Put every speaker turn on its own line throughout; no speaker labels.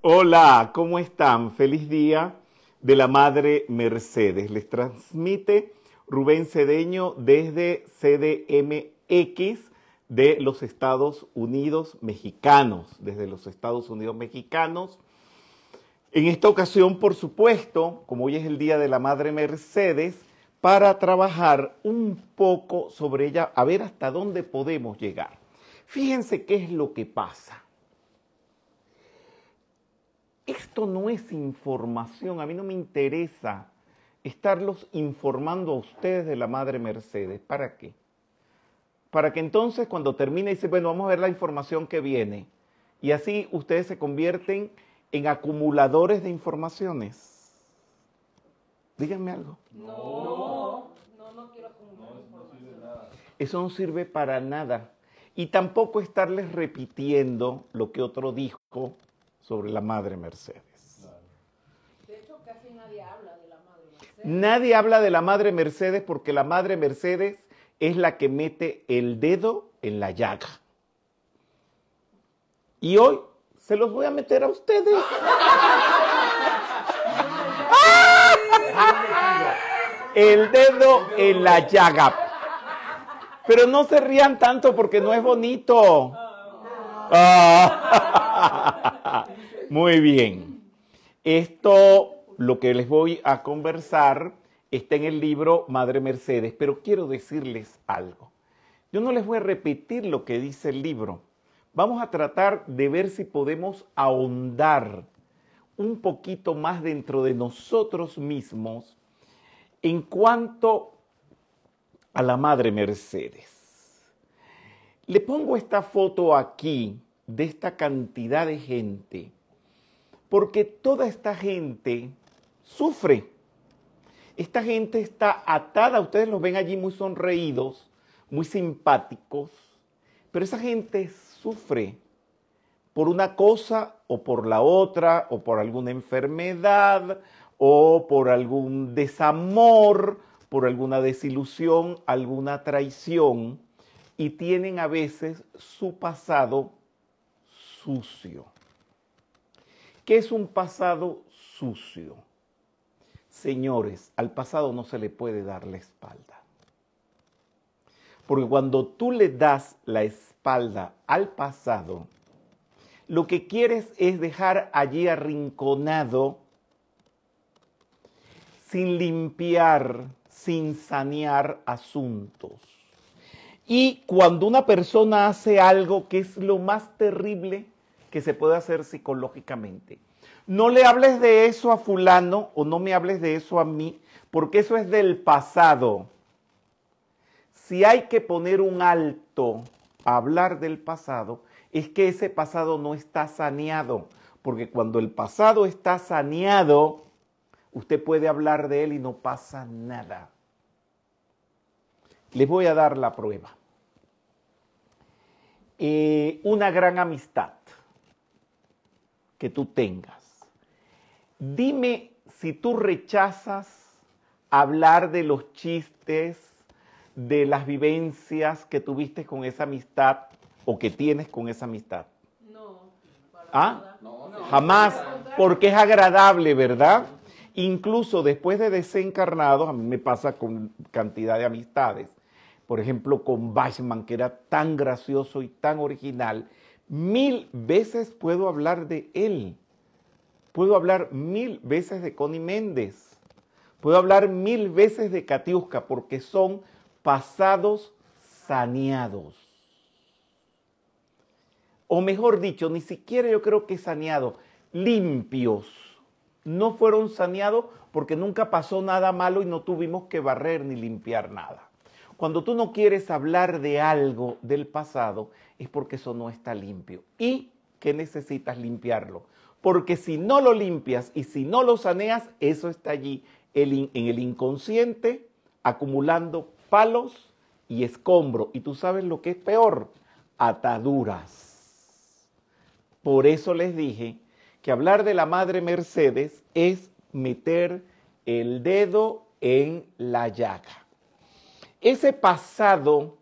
Hola, ¿cómo están? Feliz día de la Madre Mercedes. Les transmite Rubén Cedeño desde CDMX de los Estados Unidos mexicanos, desde los Estados Unidos mexicanos. En esta ocasión, por supuesto, como hoy es el Día de la Madre Mercedes, para trabajar un poco sobre ella, a ver hasta dónde podemos llegar. Fíjense qué es lo que pasa. Esto no es información, a mí no me interesa estarlos informando a ustedes de la Madre Mercedes. ¿Para qué? Para que entonces cuando termine dice, bueno, vamos a ver la información que viene. Y así ustedes se convierten en acumuladores de informaciones. Díganme algo.
No, no, no quiero acumular información.
Eso no sirve para nada. Y tampoco estarles repitiendo lo que otro dijo sobre la Madre Mercedes.
De hecho, casi nadie habla de la Madre Mercedes.
Nadie habla de la Madre Mercedes porque la Madre Mercedes es la que mete el dedo en la llaga. Y hoy se los voy a meter a ustedes. El dedo en la llaga. Pero no se rían tanto porque no es bonito. Ah. Muy bien. Esto, lo que les voy a conversar, está en el libro Madre Mercedes, pero quiero decirles algo. Yo no les voy a repetir lo que dice el libro. Vamos a tratar de ver si podemos ahondar un poquito más dentro de nosotros mismos en cuanto a la Madre Mercedes. Le pongo esta foto aquí de esta cantidad de gente, porque toda esta gente sufre. Esta gente está atada, ustedes los ven allí muy sonreídos, muy simpáticos, pero esa gente sufre por una cosa o por la otra, o por alguna enfermedad, o por algún desamor, por alguna desilusión, alguna traición, y tienen a veces su pasado sucio. ¿Qué es un pasado sucio? Señores, al pasado no se le puede dar la espalda. Porque cuando tú le das la espalda al pasado, lo que quieres es dejar allí arrinconado, sin limpiar, sin sanear asuntos. Y cuando una persona hace algo que es lo más terrible que se puede hacer psicológicamente, no le hables de eso a fulano o no me hables de eso a mí, porque eso es del pasado. Si hay que poner un alto a hablar del pasado, es que ese pasado no está saneado, porque cuando el pasado está saneado, usted puede hablar de él y no pasa nada. Les voy a dar la prueba. Eh, una gran amistad que tú tengas. Dime si tú rechazas hablar de los chistes, de las vivencias que tuviste con esa amistad o que tienes con esa amistad.
No. para
¿Ah?
No,
No.
Jamás, porque es agradable, ¿verdad? Incluso después de desencarnados, a mí me pasa con cantidad de amistades. Por ejemplo, con Bachman, que era tan gracioso y tan original, mil veces puedo hablar de él. Puedo hablar mil veces de Connie Méndez. Puedo hablar mil veces de Katiuska, porque son pasados saneados. O mejor dicho, ni siquiera yo creo que saneados, limpios. No fueron saneados porque nunca pasó nada malo y no tuvimos que barrer ni limpiar nada. Cuando tú no quieres hablar de algo del pasado, es porque eso no está limpio. ¿Y que necesitas limpiarlo? Porque si no lo limpias y si no lo saneas, eso está allí en el inconsciente acumulando palos y escombro. Y tú sabes lo que es peor, ataduras. Por eso les dije que hablar de la Madre Mercedes es meter el dedo en la llaga. Ese pasado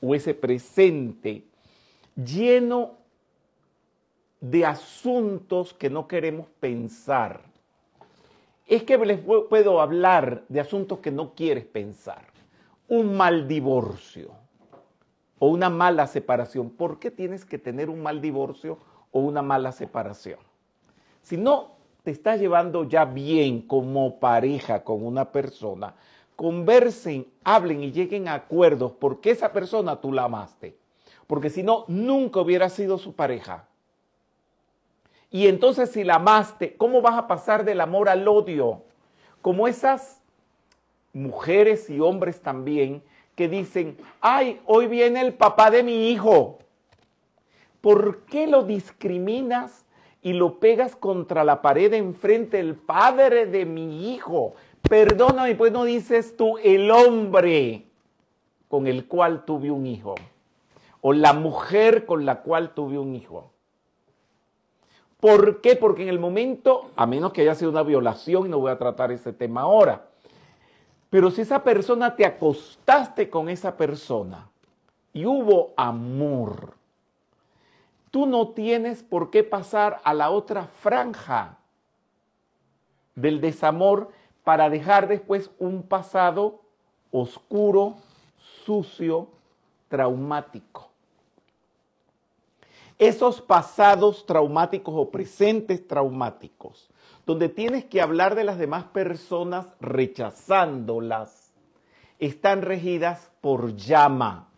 o ese presente lleno de asuntos que no queremos pensar. Es que les puedo hablar de asuntos que no quieres pensar. Un mal divorcio o una mala separación. ¿Por qué tienes que tener un mal divorcio o una mala separación? Si no te estás llevando ya bien como pareja con una persona, conversen, hablen y lleguen a acuerdos porque esa persona tú la amaste. Porque si no, nunca hubiera sido su pareja. Y entonces si la amaste, ¿cómo vas a pasar del amor al odio? Como esas mujeres y hombres también que dicen, ay, hoy viene el papá de mi hijo. ¿Por qué lo discriminas y lo pegas contra la pared enfrente el padre de mi hijo? Perdóname, pues no dices tú el hombre con el cual tuve un hijo o la mujer con la cual tuve un hijo. ¿Por qué? Porque en el momento, a menos que haya sido una violación, y no voy a tratar ese tema ahora, pero si esa persona te acostaste con esa persona y hubo amor, tú no tienes por qué pasar a la otra franja del desamor para dejar después un pasado oscuro, sucio, traumático. Esos pasados traumáticos o presentes traumáticos, donde tienes que hablar de las demás personas rechazándolas, están regidas por llama,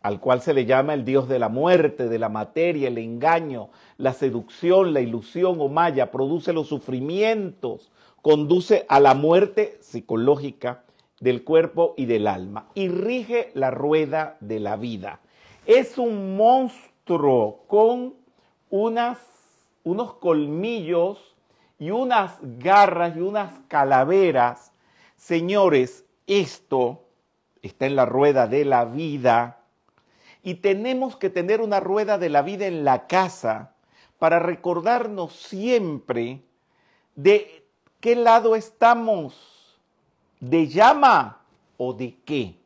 al cual se le llama el dios de la muerte, de la materia, el engaño, la seducción, la ilusión o maya, produce los sufrimientos, conduce a la muerte psicológica del cuerpo y del alma y rige la rueda de la vida. Es un monstruo con unas, unos colmillos y unas garras y unas calaveras. Señores, esto está en la rueda de la vida y tenemos que tener una rueda de la vida en la casa para recordarnos siempre de qué lado estamos, de llama o de qué.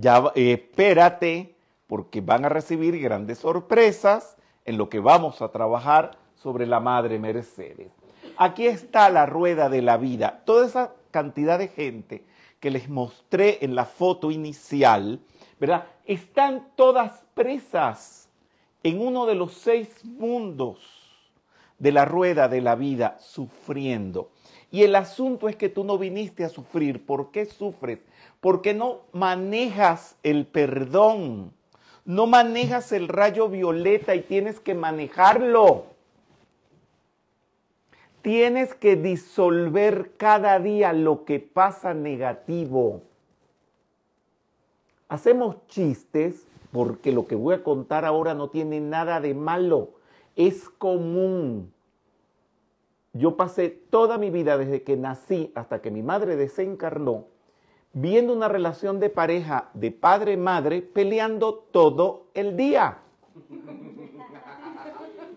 ya eh, espérate, porque van a recibir grandes sorpresas en lo que vamos a trabajar sobre la Madre Mercedes. Aquí está la rueda de la vida. Toda esa cantidad de gente que les mostré en la foto inicial, ¿verdad? Están todas presas en uno de los seis mundos de la rueda de la vida, sufriendo. Y el asunto es que tú no viniste a sufrir. ¿Por qué sufres? Porque no manejas el perdón. No manejas el rayo violeta y tienes que manejarlo. Tienes que disolver cada día lo que pasa negativo. Hacemos chistes porque lo que voy a contar ahora no tiene nada de malo. Es común yo pasé toda mi vida desde que nací hasta que mi madre desencarnó viendo una relación de pareja de padre-madre peleando todo el día.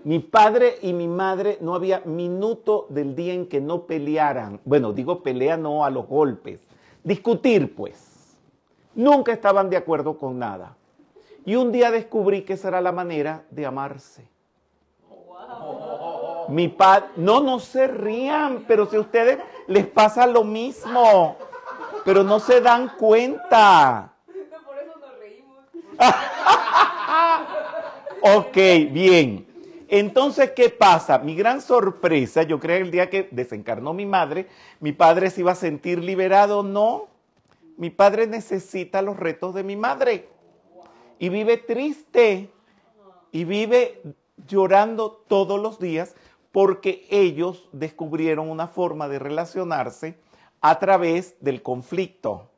Mi padre y mi madre no había minuto del día en que no pelearan. Bueno, digo pelea no a los golpes. Discutir, pues. Nunca estaban de acuerdo con nada. Y un día descubrí que esa era la manera de amarse. Mi padre, no, no se rían, pero si a ustedes les pasa lo mismo, pero no se dan cuenta. Por eso nos reímos. ok, bien. Entonces, ¿qué pasa? Mi gran sorpresa, yo creo que el día que desencarnó mi madre, mi padre se iba a sentir liberado. No, mi padre necesita los retos de mi madre. Y vive triste. Y vive llorando todos los días porque ellos descubrieron una forma de relacionarse a través del conflicto.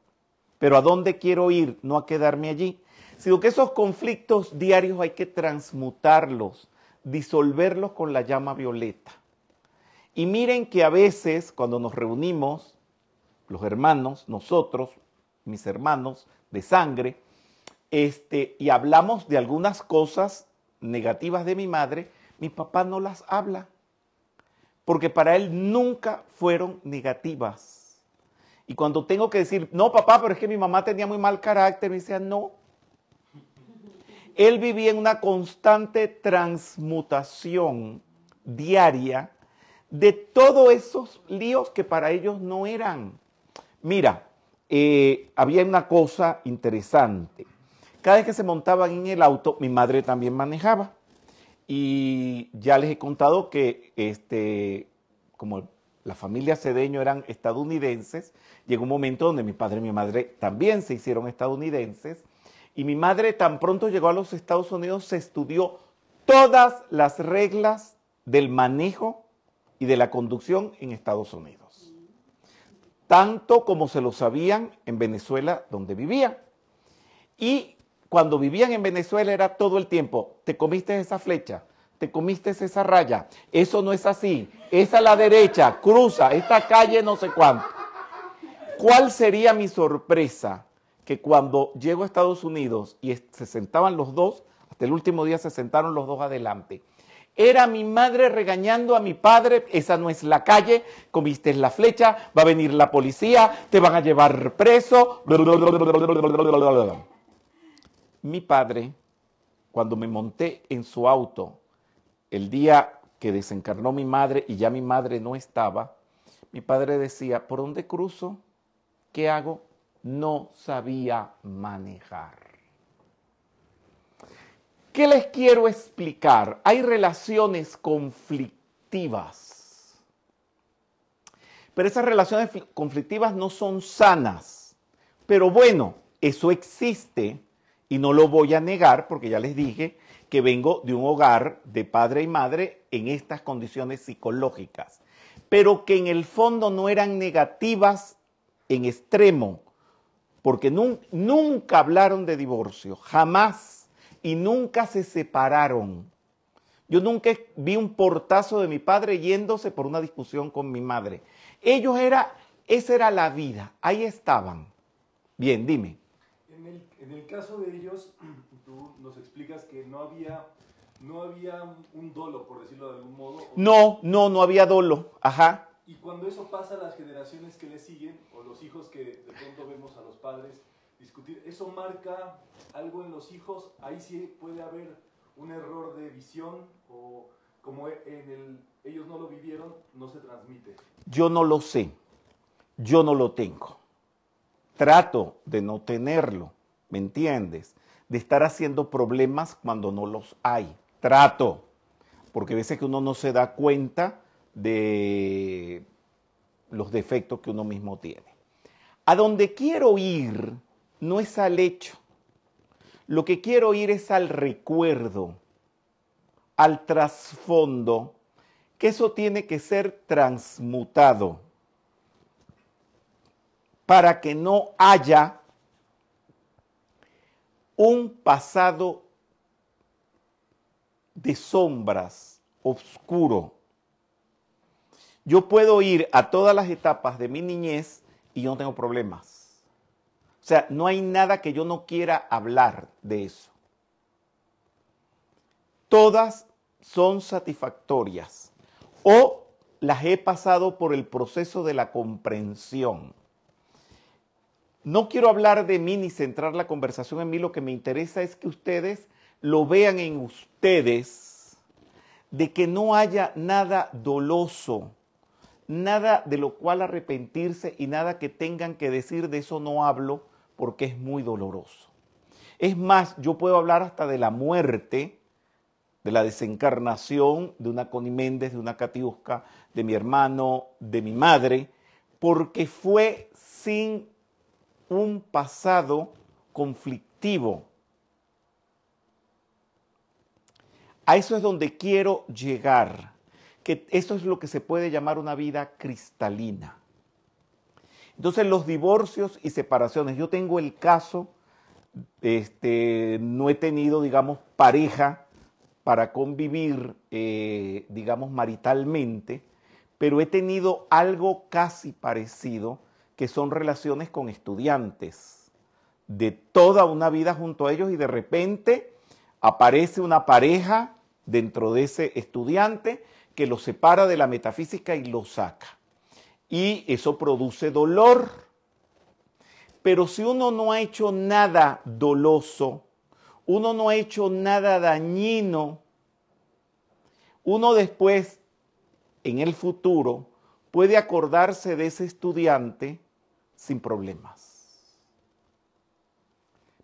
Pero ¿a dónde quiero ir? No a quedarme allí, sino que esos conflictos diarios hay que transmutarlos, disolverlos con la llama violeta. Y miren que a veces cuando nos reunimos, los hermanos, nosotros, mis hermanos de sangre, este, y hablamos de algunas cosas negativas de mi madre, mi papá no las habla porque para él nunca fueron negativas. Y cuando tengo que decir, no, papá, pero es que mi mamá tenía muy mal carácter, me decía, no. Él vivía en una constante transmutación diaria de todos esos líos que para ellos no eran. Mira, eh, había una cosa interesante. Cada vez que se montaban en el auto, mi madre también manejaba. Y ya les he contado que este, como la familia Cedeño eran estadounidenses, llegó un momento donde mi padre y mi madre también se hicieron estadounidenses. Y mi madre tan pronto llegó a los Estados Unidos, se estudió todas las reglas del manejo y de la conducción en Estados Unidos. Tanto como se lo sabían en Venezuela, donde vivían. Y cuando vivían en Venezuela era todo el tiempo, te comiste esa flecha, te comiste esa raya, eso no es así, es a la derecha, cruza, esta calle no sé cuánto. ¿Cuál sería mi sorpresa? Que cuando llego a Estados Unidos y se sentaban los dos, hasta el último día se sentaron los dos adelante. Era mi madre regañando a mi padre, esa no es la calle, comiste la flecha, va a venir la policía, te van a llevar preso. Mi padre, cuando me monté en su auto el día que desencarnó mi madre y ya mi madre no estaba, mi padre decía, ¿por dónde cruzo? ¿Qué hago? No sabía manejar. ¿Qué les quiero explicar? Hay relaciones conflictivas, pero esas relaciones conflictivas no son sanas. Pero bueno, eso existe y no lo voy a negar porque ya les dije que vengo de un hogar de padre y madre en estas condiciones psicológicas, pero que en el fondo no eran negativas en extremo, porque nunca hablaron de divorcio, jamás, y nunca se separaron. Yo nunca vi un portazo de mi padre yéndose por una discusión con mi madre. Ellos era, esa era la vida, ahí estaban. Bien, dime.
En el, en el caso de ellos, nos explicas que no había, no había un dolo, por decirlo de algún modo.
No, no, no había dolo, ajá.
Y cuando eso pasa a las generaciones que le siguen, o los hijos que de pronto vemos a los padres discutir, ¿eso marca algo en los hijos? Ahí sí puede haber un error de visión o como en el, ellos no lo vivieron, no se transmite.
Yo no lo sé, yo no lo tengo. Trato de no tenerlo, ¿me entiendes? de estar haciendo problemas cuando no los hay. Trato, porque a veces que uno no se da cuenta de los defectos que uno mismo tiene. A donde quiero ir no es al hecho. Lo que quiero ir es al recuerdo, al trasfondo, que eso tiene que ser transmutado para que no haya un pasado de sombras, oscuro. Yo puedo ir a todas las etapas de mi niñez y yo no tengo problemas. O sea, no hay nada que yo no quiera hablar de eso. Todas son satisfactorias o las he pasado por el proceso de la comprensión. No quiero hablar de mí ni centrar la conversación en mí, lo que me interesa es que ustedes lo vean en ustedes, de que no haya nada doloso, nada de lo cual arrepentirse y nada que tengan que decir de eso no hablo porque es muy doloroso. Es más, yo puedo hablar hasta de la muerte, de la desencarnación de una Connie Méndez, de una Katiuska, de mi hermano, de mi madre, porque fue sin un pasado conflictivo. A eso es donde quiero llegar, que eso es lo que se puede llamar una vida cristalina. Entonces los divorcios y separaciones, yo tengo el caso, este, no he tenido, digamos, pareja para convivir, eh, digamos, maritalmente, pero he tenido algo casi parecido que son relaciones con estudiantes, de toda una vida junto a ellos y de repente aparece una pareja dentro de ese estudiante que lo separa de la metafísica y lo saca. Y eso produce dolor. Pero si uno no ha hecho nada doloso, uno no ha hecho nada dañino, uno después, en el futuro, puede acordarse de ese estudiante sin problemas.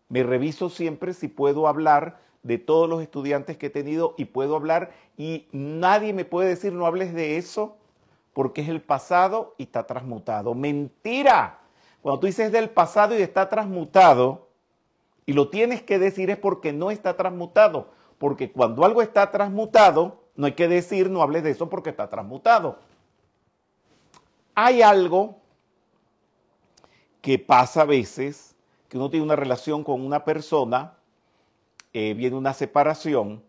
Me reviso siempre si puedo hablar de todos los estudiantes que he tenido y puedo hablar y nadie me puede decir no hables de eso porque es el pasado y está transmutado. Mentira. Cuando tú dices del pasado y está transmutado y lo tienes que decir es porque no está transmutado. Porque cuando algo está transmutado, no hay que decir no hables de eso porque está transmutado. Hay algo que pasa a veces, que uno tiene una relación con una persona eh, viene una separación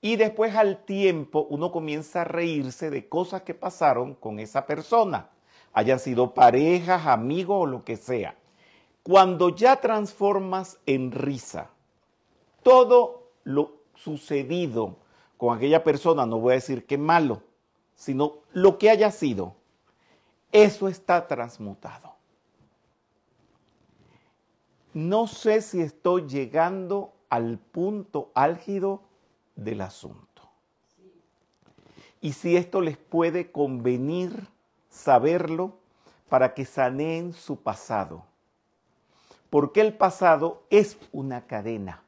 y después al tiempo uno comienza a reírse de cosas que pasaron con esa persona, hayan sido parejas, amigos o lo que sea. Cuando ya transformas en risa todo lo sucedido con aquella persona, no voy a decir que malo, sino lo que haya sido, eso está transmutado. No sé si estoy llegando al punto álgido del asunto. Y si esto les puede convenir saberlo para que saneen su pasado. Porque el pasado es una cadena.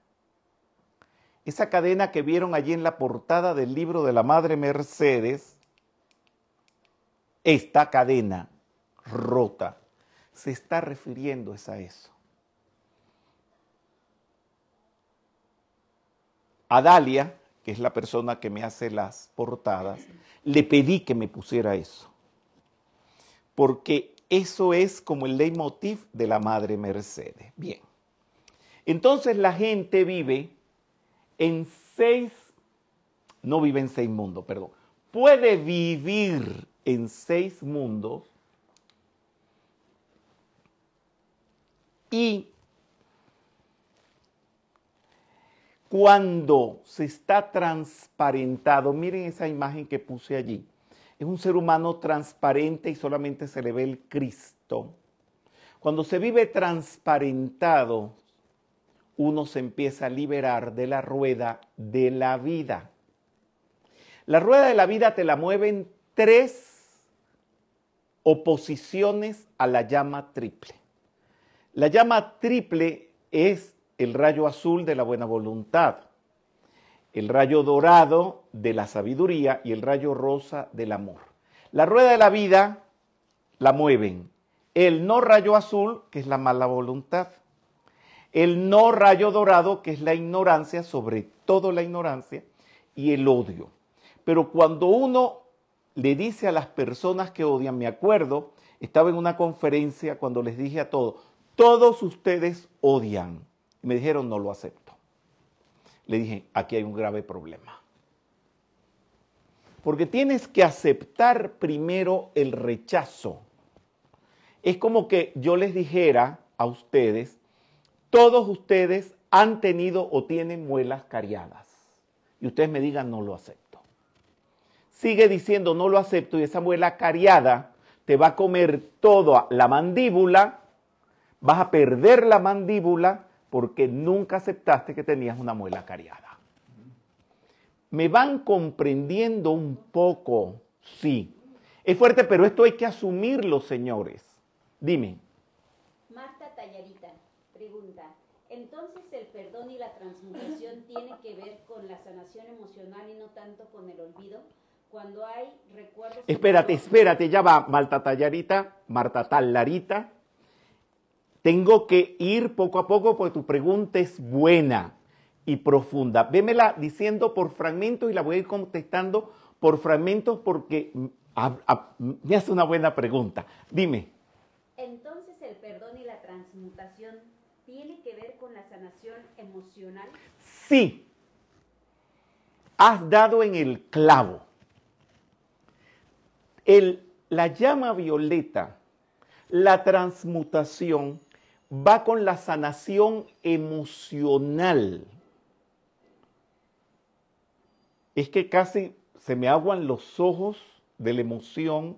Esa cadena que vieron allí en la portada del libro de la Madre Mercedes, esta cadena rota, se está refiriendo a eso. A Dalia, que es la persona que me hace las portadas, le pedí que me pusiera eso. Porque eso es como el leitmotiv de la Madre Mercedes. Bien. Entonces la gente vive en seis, no vive en seis mundos, perdón, puede vivir en seis mundos y cuando se está transparentado, miren esa imagen que puse allí, es un ser humano transparente y solamente se le ve el Cristo. Cuando se vive transparentado, uno se empieza a liberar de la rueda de la vida. La rueda de la vida te la mueven tres oposiciones a la llama triple. La llama triple es el rayo azul de la buena voluntad, el rayo dorado de la sabiduría y el rayo rosa del amor. La rueda de la vida la mueven el no rayo azul, que es la mala voluntad, el no rayo dorado, que es la ignorancia, sobre todo la ignorancia, y el odio. Pero cuando uno le dice a las personas que odian, me acuerdo, estaba en una conferencia cuando les dije a todos, todos ustedes odian me dijeron, no lo acepto. Le dije, aquí hay un grave problema. Porque tienes que aceptar primero el rechazo. Es como que yo les dijera a ustedes, todos ustedes han tenido o tienen muelas cariadas. Y ustedes me digan, no lo acepto. Sigue diciendo, no lo acepto, y esa muela cariada te va a comer toda la mandíbula, vas a perder la mandíbula porque nunca aceptaste que tenías una muela cariada. ¿Me van comprendiendo un poco? Sí. Es fuerte, pero esto hay que asumirlo, señores. Dime.
Marta Tallarita pregunta, entonces el perdón y la transmutación tiene que ver con la sanación emocional y no tanto con el olvido. Cuando hay recuerdos...
Espérate, espérate, ya va, Marta Tallarita, Marta Tallarita. Tengo que ir poco a poco porque tu pregunta es buena y profunda. Vémela diciendo por fragmentos y la voy a ir contestando por fragmentos porque me hace una buena pregunta. Dime.
Entonces el perdón y la transmutación tiene que ver con la sanación emocional.
Sí. Has dado en el clavo. El, la llama violeta, la transmutación va con la sanación emocional. Es que casi se me aguan los ojos de la emoción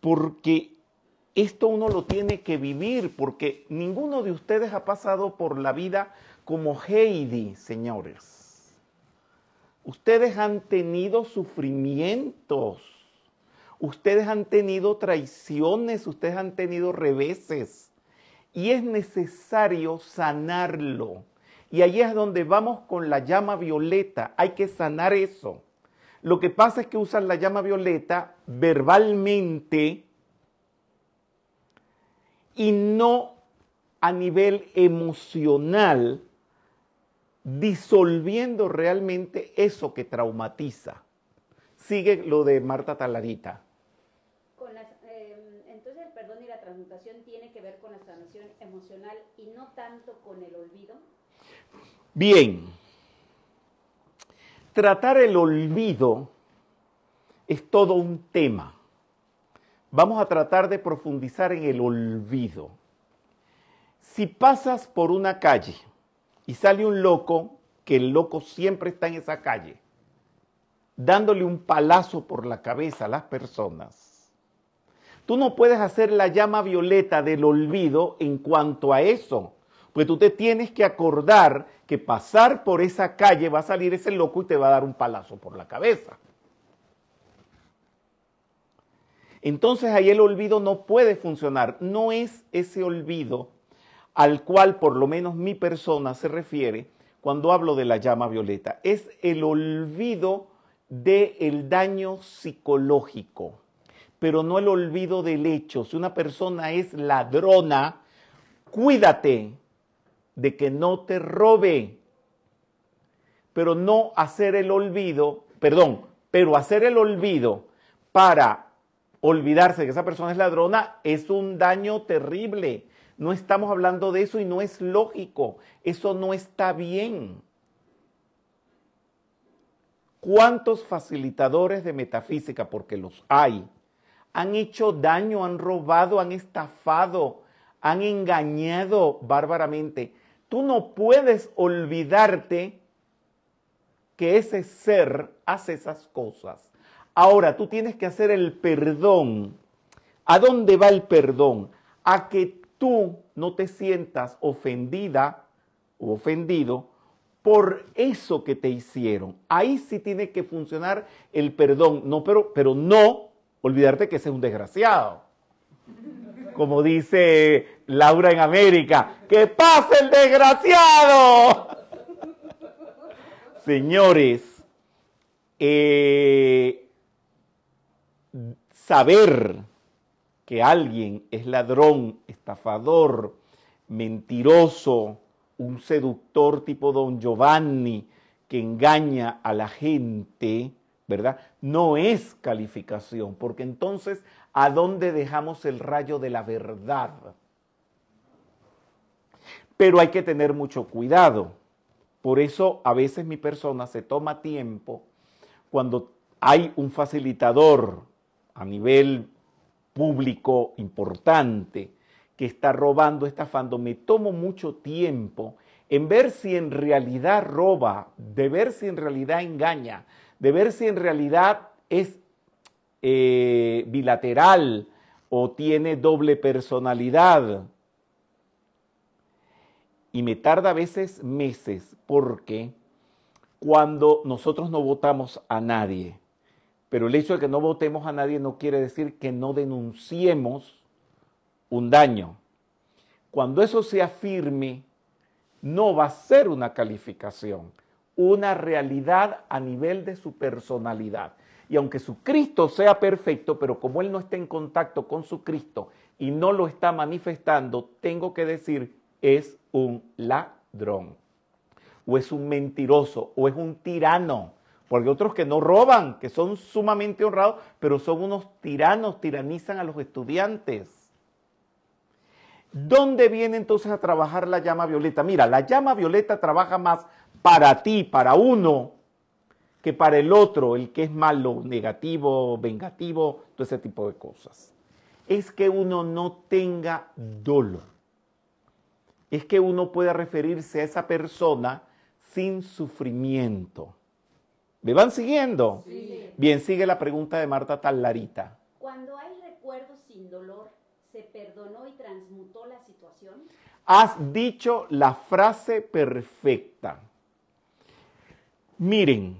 porque esto uno lo tiene que vivir, porque ninguno de ustedes ha pasado por la vida como Heidi, señores. Ustedes han tenido sufrimientos, ustedes han tenido traiciones, ustedes han tenido reveses y es necesario sanarlo. Y ahí es donde vamos con la llama violeta, hay que sanar eso. Lo que pasa es que usan la llama violeta verbalmente y no a nivel emocional, disolviendo realmente eso que traumatiza. Sigue lo de Marta Talarita.
Con las, eh, entonces el perdón y la transmutación tiene que ver con la sanación emocional y no tanto con el olvido.
Bien, tratar el olvido es todo un tema. Vamos a tratar de profundizar en el olvido. Si pasas por una calle y sale un loco, que el loco siempre está en esa calle, dándole un palazo por la cabeza a las personas, tú no puedes hacer la llama violeta del olvido en cuanto a eso, porque tú te tienes que acordar que pasar por esa calle va a salir ese loco y te va a dar un palazo por la cabeza. Entonces ahí el olvido no puede funcionar. No es ese olvido al cual por lo menos mi persona se refiere cuando hablo de la llama violeta. Es el olvido del daño psicológico, pero no el olvido del hecho. Si una persona es ladrona, cuídate de que no te robe, pero no hacer el olvido, perdón, pero hacer el olvido para olvidarse de que esa persona es ladrona es un daño terrible. No estamos hablando de eso y no es lógico. Eso no está bien. ¿Cuántos facilitadores de metafísica, porque los hay, han hecho daño, han robado, han estafado, han engañado bárbaramente? Tú no puedes olvidarte que ese ser hace esas cosas. Ahora tú tienes que hacer el perdón. ¿A dónde va el perdón? A que tú no te sientas ofendida o ofendido por eso que te hicieron. Ahí sí tiene que funcionar el perdón, no, pero, pero no olvidarte que ese es un desgraciado. Como dice Laura en América, que pase el desgraciado. Señores, eh, saber que alguien es ladrón, estafador, mentiroso, un seductor tipo don Giovanni que engaña a la gente, ¿verdad? No es calificación, porque entonces, ¿a dónde dejamos el rayo de la verdad? Pero hay que tener mucho cuidado. Por eso a veces mi persona se toma tiempo cuando hay un facilitador a nivel público importante que está robando, estafando, me tomo mucho tiempo en ver si en realidad roba, de ver si en realidad engaña, de ver si en realidad es eh, bilateral o tiene doble personalidad. Y me tarda a veces meses porque cuando nosotros no votamos a nadie, pero el hecho de que no votemos a nadie no quiere decir que no denunciemos un daño. Cuando eso se afirme, no va a ser una calificación, una realidad a nivel de su personalidad. Y aunque su Cristo sea perfecto, pero como Él no está en contacto con su Cristo y no lo está manifestando, tengo que decir, es un ladrón, o es un mentiroso, o es un tirano porque otros que no roban, que son sumamente honrados, pero son unos tiranos, tiranizan a los estudiantes. ¿Dónde viene entonces a trabajar la llama violeta? Mira, la llama violeta trabaja más para ti, para uno, que para el otro, el que es malo, negativo, vengativo, todo ese tipo de cosas. Es que uno no tenga dolo. Es que uno pueda referirse a esa persona sin sufrimiento. ¿Me van siguiendo?
Sí.
Bien, sigue la pregunta de Marta Tallarita.
Cuando hay recuerdos sin dolor, ¿se perdonó y transmutó la situación?
Has dicho la frase perfecta. Miren,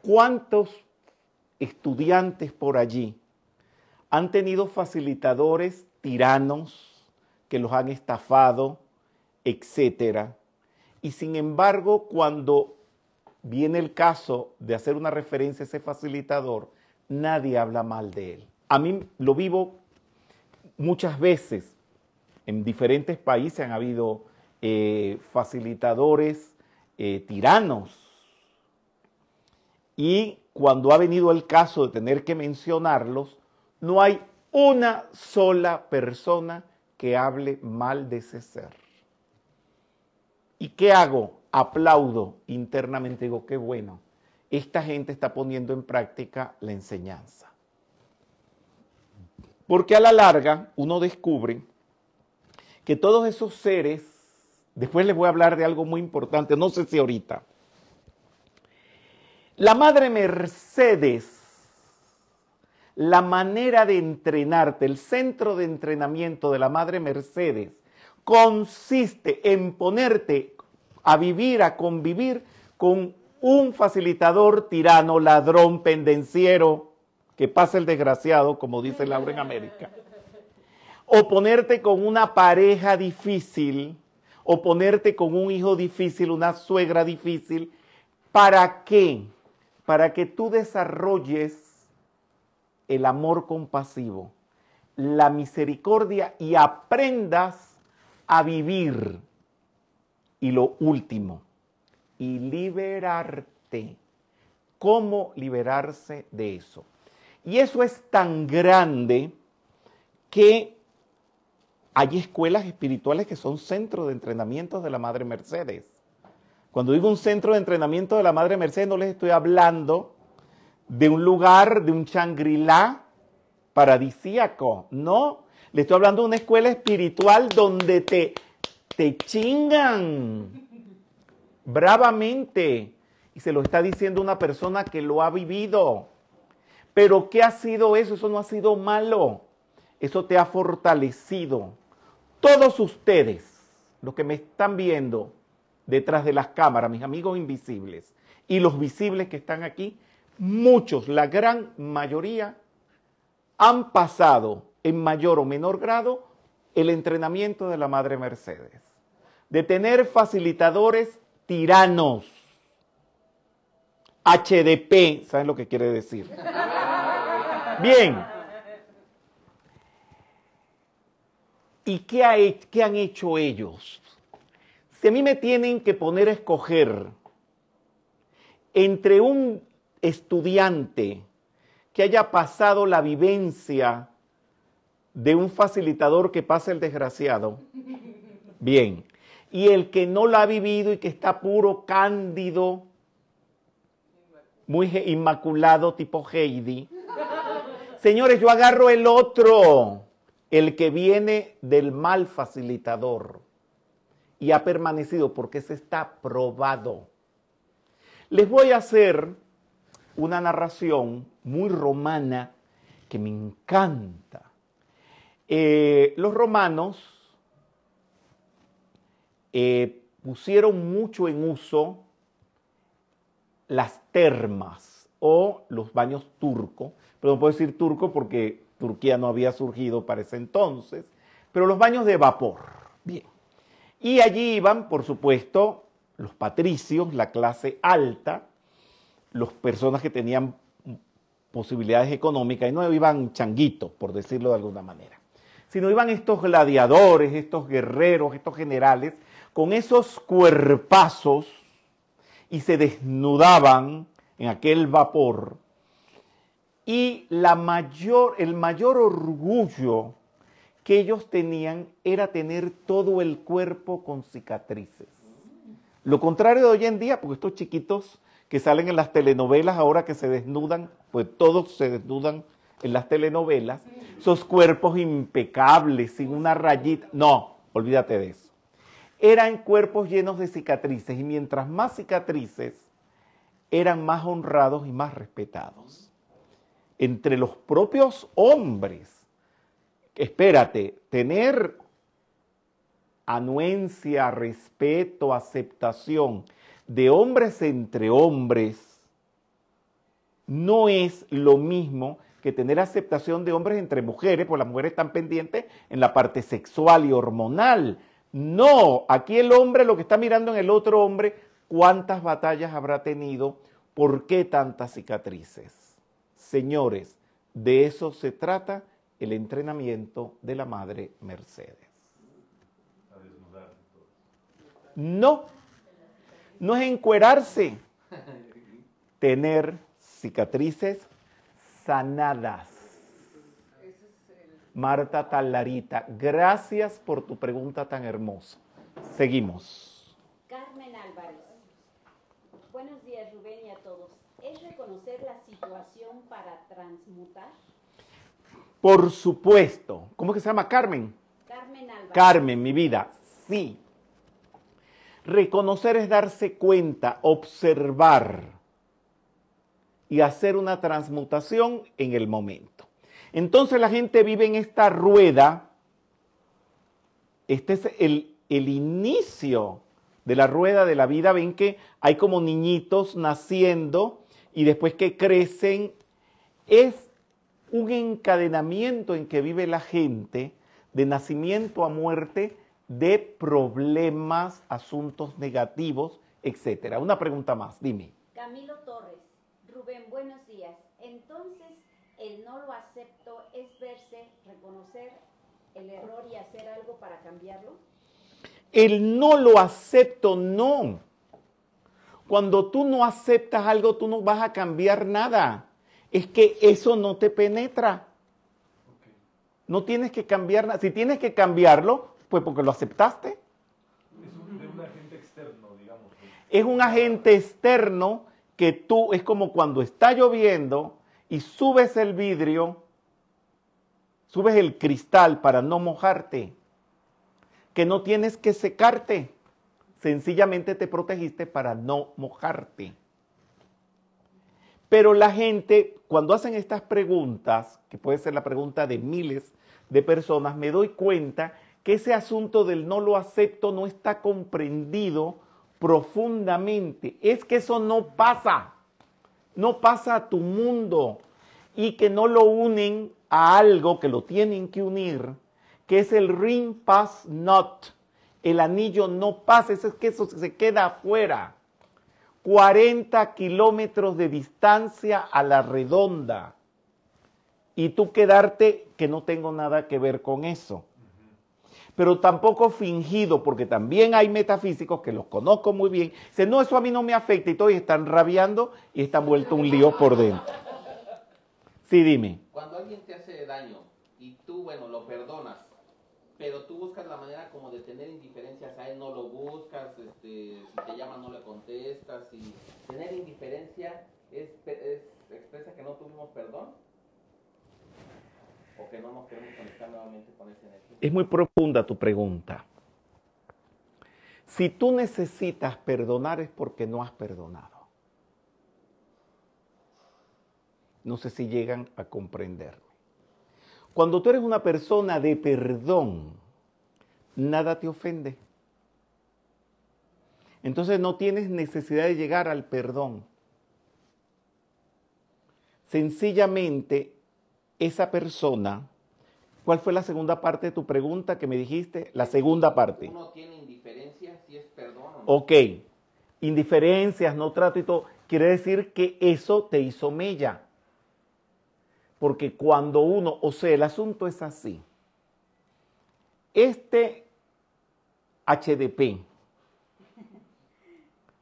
¿cuántos estudiantes por allí han tenido facilitadores tiranos que los han estafado, etcétera? Y sin embargo, cuando viene el caso de hacer una referencia a ese facilitador, nadie habla mal de él. A mí lo vivo muchas veces. En diferentes países han habido eh, facilitadores eh, tiranos. Y cuando ha venido el caso de tener que mencionarlos, no hay una sola persona que hable mal de ese ser. ¿Y qué hago? Aplaudo internamente, digo, qué bueno, esta gente está poniendo en práctica la enseñanza. Porque a la larga uno descubre que todos esos seres, después les voy a hablar de algo muy importante, no sé si ahorita, la Madre Mercedes, la manera de entrenarte, el centro de entrenamiento de la Madre Mercedes, consiste en ponerte a vivir, a convivir con un facilitador tirano, ladrón, pendenciero, que pasa el desgraciado, como dice Laura en América. O ponerte con una pareja difícil, o ponerte con un hijo difícil, una suegra difícil. ¿Para qué? Para que tú desarrolles el amor compasivo, la misericordia y aprendas a vivir. Y lo último, y liberarte. ¿Cómo liberarse de eso? Y eso es tan grande que hay escuelas espirituales que son centros de entrenamiento de la Madre Mercedes. Cuando digo un centro de entrenamiento de la Madre Mercedes, no les estoy hablando de un lugar, de un Shangri-La paradisíaco, no. Le estoy hablando de una escuela espiritual donde te, te chingan bravamente. Y se lo está diciendo una persona que lo ha vivido. Pero ¿qué ha sido eso? Eso no ha sido malo. Eso te ha fortalecido. Todos ustedes, los que me están viendo detrás de las cámaras, mis amigos invisibles, y los visibles que están aquí, muchos, la gran mayoría, han pasado en mayor o menor grado el entrenamiento de la Madre Mercedes. De tener facilitadores tiranos. HDP, ¿saben lo que quiere decir? Bien. ¿Y qué, qué, han hecho ellos? Si a mí me tienen que poner a escoger entre un estudiante que haya pasado la vivencia de un facilitador que pasa el desgraciado, bien, y el que no lo ha vivido y que está puro, cándido, muy inmaculado tipo Heidi. Señores, yo agarro el otro, el que viene del mal facilitador y ha permanecido porque se está probado. Les voy a hacer una narración muy romana que me encanta. Eh, los romanos eh, pusieron mucho en uso las termas o los baños turcos, pero no puedo decir turco porque Turquía no había surgido para ese entonces, pero los baños de vapor. Bien. Y allí iban, por supuesto, los patricios, la clase alta, las personas que tenían posibilidades económicas y no iban changuitos, por decirlo de alguna manera, sino iban estos gladiadores, estos guerreros, estos generales con esos cuerpazos y se desnudaban en aquel vapor. Y la mayor, el mayor orgullo que ellos tenían era tener todo el cuerpo con cicatrices. Lo contrario de hoy en día, porque estos chiquitos que salen en las telenovelas ahora que se desnudan, pues todos se desnudan en las telenovelas, esos cuerpos impecables, sin una rayita. No, olvídate de eso eran cuerpos llenos de cicatrices y mientras más cicatrices, eran más honrados y más respetados. Entre los propios hombres, espérate, tener anuencia, respeto, aceptación de hombres entre hombres, no es lo mismo que tener aceptación de hombres entre mujeres, porque las mujeres están pendientes en la parte sexual y hormonal. No, aquí el hombre lo que está mirando en el otro hombre, cuántas batallas habrá tenido, por qué tantas cicatrices. Señores, de eso se trata el entrenamiento de la Madre Mercedes. No, no es encuerarse, tener cicatrices sanadas. Marta Talarita, gracias por tu pregunta tan hermosa. Seguimos.
Carmen Álvarez. Buenos días, Rubén, y a todos. ¿Es reconocer la situación para transmutar?
Por supuesto. ¿Cómo que se llama Carmen?
Carmen Álvarez.
Carmen, mi vida, sí. Reconocer es darse cuenta, observar y hacer una transmutación en el momento. Entonces la gente vive en esta rueda. Este es el, el inicio de la rueda de la vida. Ven que hay como niñitos naciendo y después que crecen. Es un encadenamiento en que vive la gente de nacimiento a muerte de problemas, asuntos negativos, etcétera. Una pregunta más, dime.
Camilo Torres. Rubén, buenos días. Entonces, el no lo acepto es verse, reconocer el error y hacer algo para cambiarlo.
El no lo acepto, no. Cuando tú no aceptas algo, tú no vas a cambiar nada. Es que eso no te penetra. No tienes que cambiar nada. Si tienes que cambiarlo, pues porque lo aceptaste.
Es un, de un agente externo, digamos.
Es un agente externo que tú, es como cuando está lloviendo y subes el vidrio, subes el cristal para no mojarte, que no tienes que secarte, sencillamente te protegiste para no mojarte. Pero la gente, cuando hacen estas preguntas, que puede ser la pregunta de miles de personas, me doy cuenta que ese asunto del no lo acepto no está comprendido profundamente. Es que eso no pasa, no pasa a tu mundo y que no lo unen a algo que lo tienen que unir, que es el ring pass not. El anillo no pasa, es que eso se queda afuera. 40 kilómetros de distancia a la redonda. Y tú quedarte que no tengo nada que ver con eso. Pero tampoco fingido, porque también hay metafísicos que los conozco muy bien. Dicen, no, eso a mí no me afecta y todos están rabiando y están vuelto un lío por dentro. Sí, dime.
Cuando alguien te hace daño y tú, bueno, lo perdonas, pero tú buscas la manera como de tener indiferencias a él, no lo buscas, este, si te llama no le contestas, y tener indiferencia es, es expresa que no tuvimos perdón o que no nos queremos conectar nuevamente con esa energía.
Es muy profunda tu pregunta. Si tú necesitas perdonar es porque no has perdonado. No sé si llegan a comprenderme. Cuando tú eres una persona de perdón, nada te ofende. Entonces no tienes necesidad de llegar al perdón. Sencillamente, esa persona, ¿cuál fue la segunda parte de tu pregunta que me dijiste? La segunda parte.
Uno tiene indiferencia si es perdón o no.
Ok, indiferencias, no trato y todo, quiere decir que eso te hizo mella. Porque cuando uno, o sea, el asunto es así. Este HDP,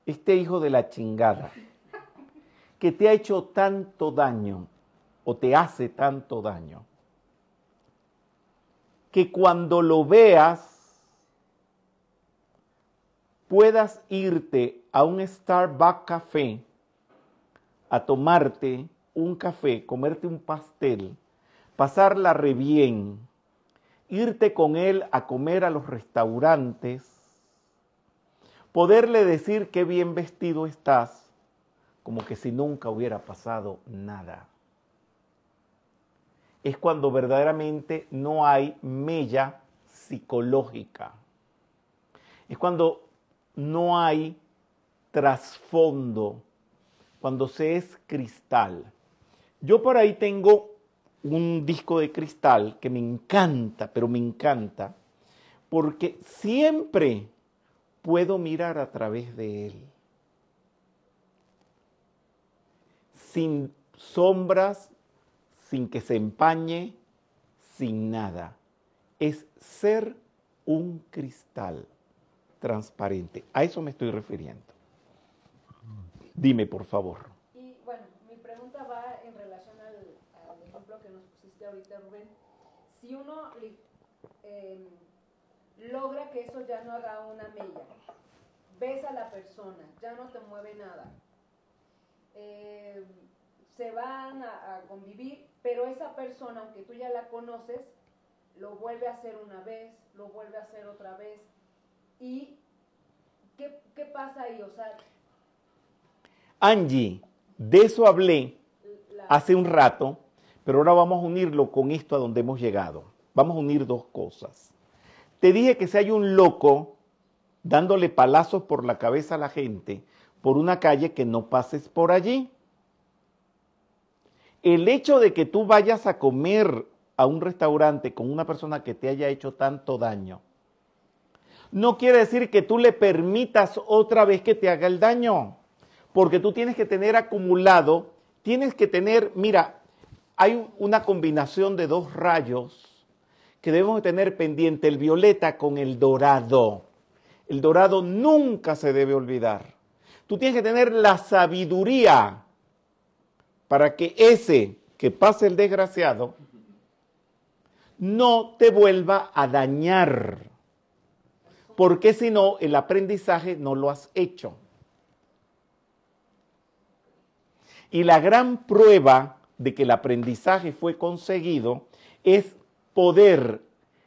este hijo de la chingada, que te ha hecho tanto daño o te hace tanto daño, que cuando lo veas puedas irte a un Starbucks café a tomarte un café, comerte un pastel, pasarla re bien, irte con él a comer a los restaurantes, poderle decir qué bien vestido estás, como que si nunca hubiera pasado nada. Es cuando verdaderamente no hay mella psicológica. Es cuando no hay trasfondo, cuando se es cristal. Yo por ahí tengo un disco de cristal que me encanta, pero me encanta, porque siempre puedo mirar a través de él. Sin sombras, sin que se empañe, sin nada. Es ser un cristal transparente. A eso me estoy refiriendo. Dime, por favor.
Y bueno, mi pregunta va en relación al, al ejemplo ahorita, Rubén. Si uno eh, logra que eso ya no haga una mella, ves a la persona, ya no te mueve nada, eh, se van a, a convivir, pero esa persona, aunque tú ya la conoces, lo vuelve a hacer una vez, lo vuelve a hacer otra vez. ¿Y qué, qué pasa ahí? O sea,
Angie, de eso hablé
la,
hace un rato, pero ahora vamos a unirlo con esto a donde hemos llegado. Vamos a unir dos cosas. Te dije que si hay un loco dándole palazos por la cabeza a la gente por una calle, que no pases por allí. El hecho de que tú vayas a comer a un restaurante con una persona que te haya hecho tanto daño, no quiere decir que tú le permitas otra vez que te haga el daño, porque tú tienes que tener acumulado, tienes que tener, mira, hay una combinación de dos rayos que debemos de tener pendiente, el violeta con el dorado. El dorado nunca se debe olvidar. Tú tienes que tener la sabiduría para que ese que pase el desgraciado no te vuelva a dañar. Porque si no, el aprendizaje no lo has hecho. Y la gran prueba de que el aprendizaje fue conseguido es poder.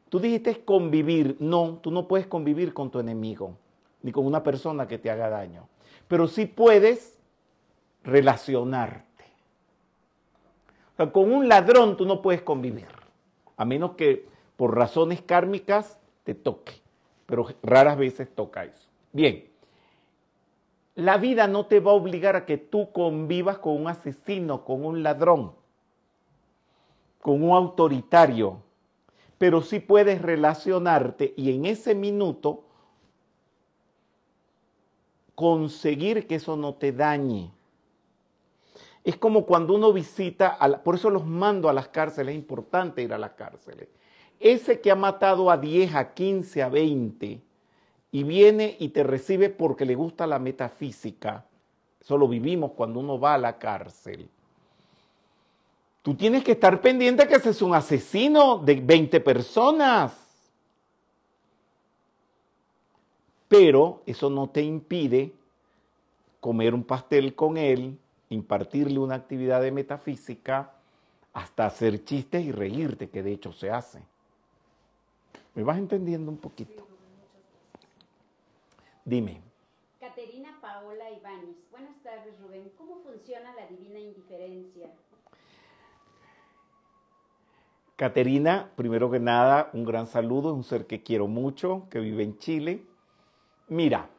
Tú dijiste convivir. No, tú no puedes convivir con tu enemigo, ni con una persona que te haga daño. Pero sí puedes relacionarte. Con un ladrón tú no puedes convivir, a menos que por razones kármicas te toque. Pero raras veces toca eso. Bien, la vida no te va a obligar a que tú convivas con un asesino, con un ladrón, con un autoritario, pero sí puedes relacionarte y en ese minuto conseguir que eso no te dañe. Es como cuando uno visita, a por eso los mando a las cárceles, es importante ir a las cárceles. Ese que ha matado a 10, a 15, a 20 y viene y te recibe porque le gusta la metafísica, eso lo vivimos cuando uno va a la cárcel. Tú tienes que estar pendiente que ese es un asesino de 20 personas. Pero eso no te impide comer un pastel con él, impartirle una actividad de metafísica, hasta hacer chistes y reírte, que de hecho se hace. ¿Me vas entendiendo un poquito? Dime.
Caterina Paola Ibáñez. Buenas tardes, Rubén. ¿Cómo funciona la divina indiferencia?
Caterina, primero que nada, un gran saludo, es un ser que quiero mucho, que vive en Chile. Mira,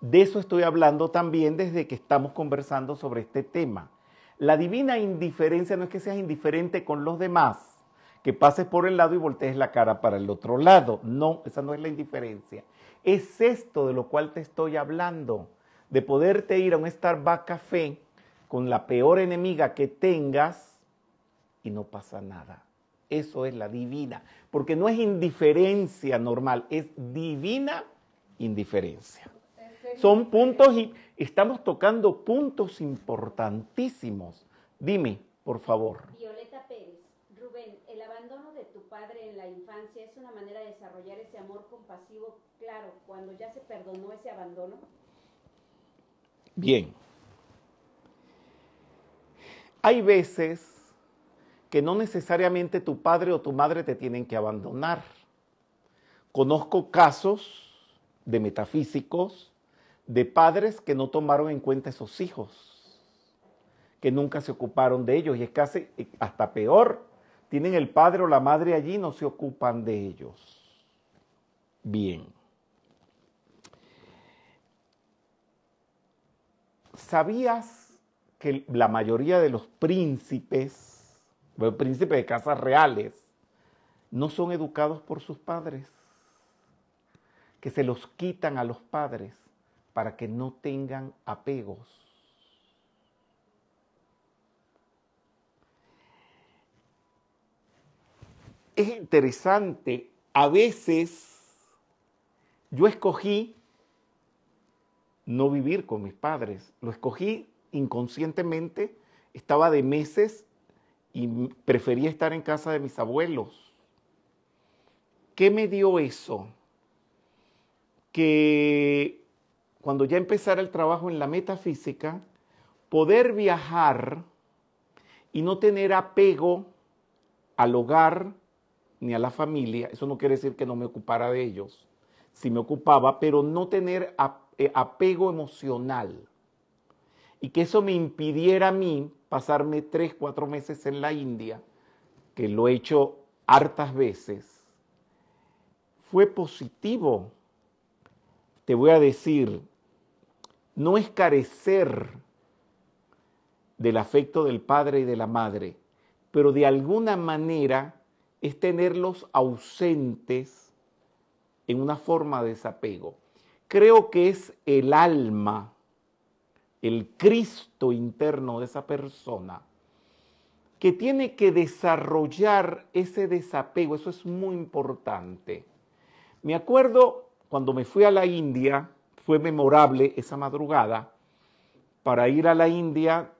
de eso estoy hablando también desde que estamos conversando sobre este tema. La divina indiferencia no es que seas indiferente con los demás, que pases por el lado y voltees la cara para el otro lado. No, esa no es la indiferencia. Es esto de lo cual te estoy hablando, de poderte ir a un Starbucks café con la peor enemiga que tengas y no pasa nada. Eso es la divina, porque no es indiferencia normal, es divina indiferencia. Son puntos y estamos tocando puntos importantísimos. Dime, por favor.
Violeta Pérez. Rubén, ¿el abandono de tu padre en la infancia es una manera de desarrollar ese amor compasivo, claro, cuando ya se perdonó ese abandono?
Bien. Hay veces que no necesariamente tu padre o tu madre te tienen que abandonar. Conozco casos de metafísicos, de padres que no tomaron en cuenta esos hijos, que nunca se ocuparon de ellos y es casi hasta peor tienen el padre o la madre allí, no se ocupan de ellos. Bien. ¿Sabías que la mayoría de los príncipes, los príncipes de casas reales, no son educados por sus padres? Que se los quitan a los padres para que no tengan apegos Es interesante, a veces yo escogí no vivir con mis padres, lo escogí inconscientemente, estaba de meses y prefería estar en casa de mis abuelos. ¿Qué me dio eso? Que cuando ya empezara el trabajo en la metafísica, poder viajar y no tener apego al hogar ni a la familia, eso no quiere decir que no me ocupara de ellos, si me ocupaba, pero no tener eh, apego emocional y que eso me impidiera a mí pasarme tres, cuatro meses en la India, que lo he hecho hartas veces, fue positivo. Te voy a decir, no es carecer del afecto del padre y de la madre, pero de alguna manera es tenerlos ausentes en una forma de desapego. Creo que es el alma, el Cristo interno de esa persona, que tiene que desarrollar ese desapego. Eso es muy importante. Me acuerdo cuando me fui a la India, fue memorable esa madrugada, para ir a la India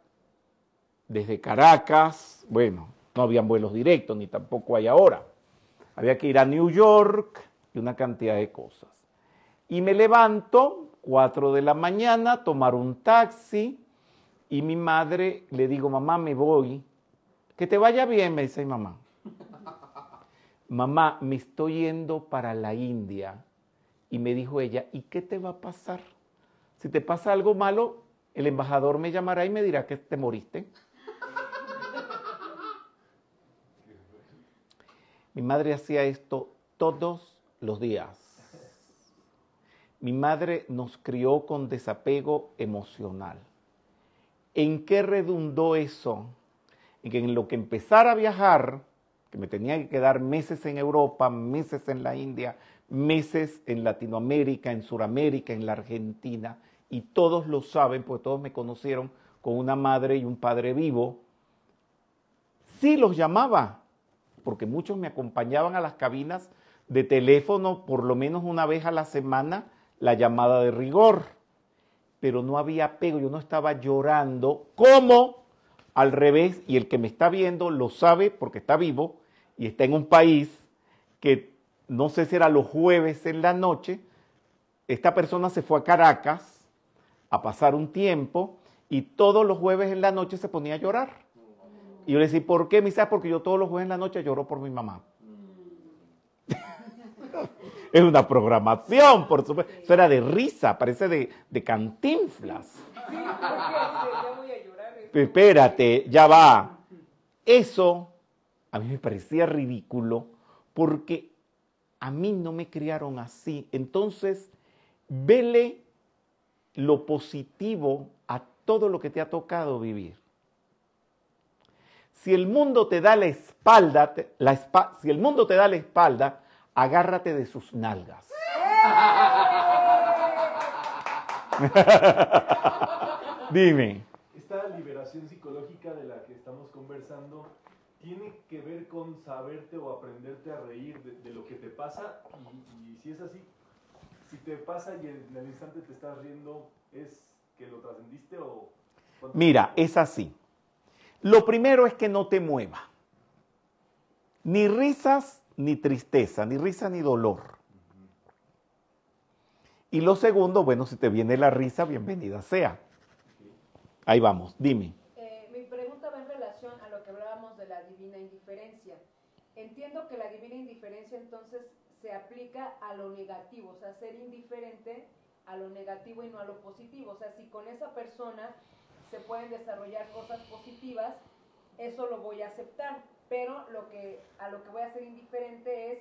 desde Caracas, bueno, no habían vuelos directos, ni tampoco hay ahora. Había que ir a New York y una cantidad de cosas. Y me levanto, 4 de la mañana, tomar un taxi y mi madre le digo, mamá, me voy. Que te vaya bien, me dice mamá. mamá, me estoy yendo para la India. Y me dijo ella, ¿y qué te va a pasar? Si te pasa algo malo, el embajador me llamará y me dirá que te moriste. Mi madre hacía esto todos los días. Mi madre nos crió con desapego emocional. ¿En qué redundó eso? En que en lo que empezara a viajar, que me tenía que quedar meses en Europa, meses en la India, meses en Latinoamérica, en Sudamérica, en la Argentina, y todos lo saben, pues todos me conocieron con una madre y un padre vivo, sí los llamaba, porque muchos me acompañaban a las cabinas de teléfono por lo menos una vez a la semana, la llamada de rigor, pero no había apego, yo no estaba llorando, como al revés, y el que me está viendo lo sabe porque está vivo y está en un país que no sé si era los jueves en la noche, esta persona se fue a Caracas a pasar un tiempo y todos los jueves en la noche se ponía a llorar. Y yo le decía, ¿por qué? Me dice, ah, porque yo todos los jueves en la noche lloro por mi mamá. es una programación, por supuesto. Eso era de risa, parece de, de cantinflas. Sí, ya voy a llorar. Espérate, ya va. Eso a mí me parecía ridículo porque a mí no me criaron así. Entonces, vele lo positivo a todo lo que te ha tocado vivir. Si el mundo te da la espalda, la si el mundo te da la espalda, agárrate de sus nalgas. Dime.
Esta liberación psicológica de la que estamos conversando tiene que ver con saberte o aprenderte a reír de, lo que te pasa y, si es así, si te pasa y en el instante te estás riendo, ¿es que lo trascendiste o...?
Mira, es así. Lo primero es que no te mueva. Ni risas ni tristeza, ni risa ni dolor. Y lo segundo, bueno, si te viene la risa, bienvenida sea. Ahí vamos, dime.
Eh, mi pregunta va en relación a lo que hablábamos de la divina indiferencia. Entiendo que la divina indiferencia entonces se aplica a lo negativo, o sea, ser indiferente a lo negativo y no a lo positivo. O sea, si con esa persona se pueden desarrollar cosas positivas, eso lo voy a aceptar pero lo que, a lo que voy a ser indiferente es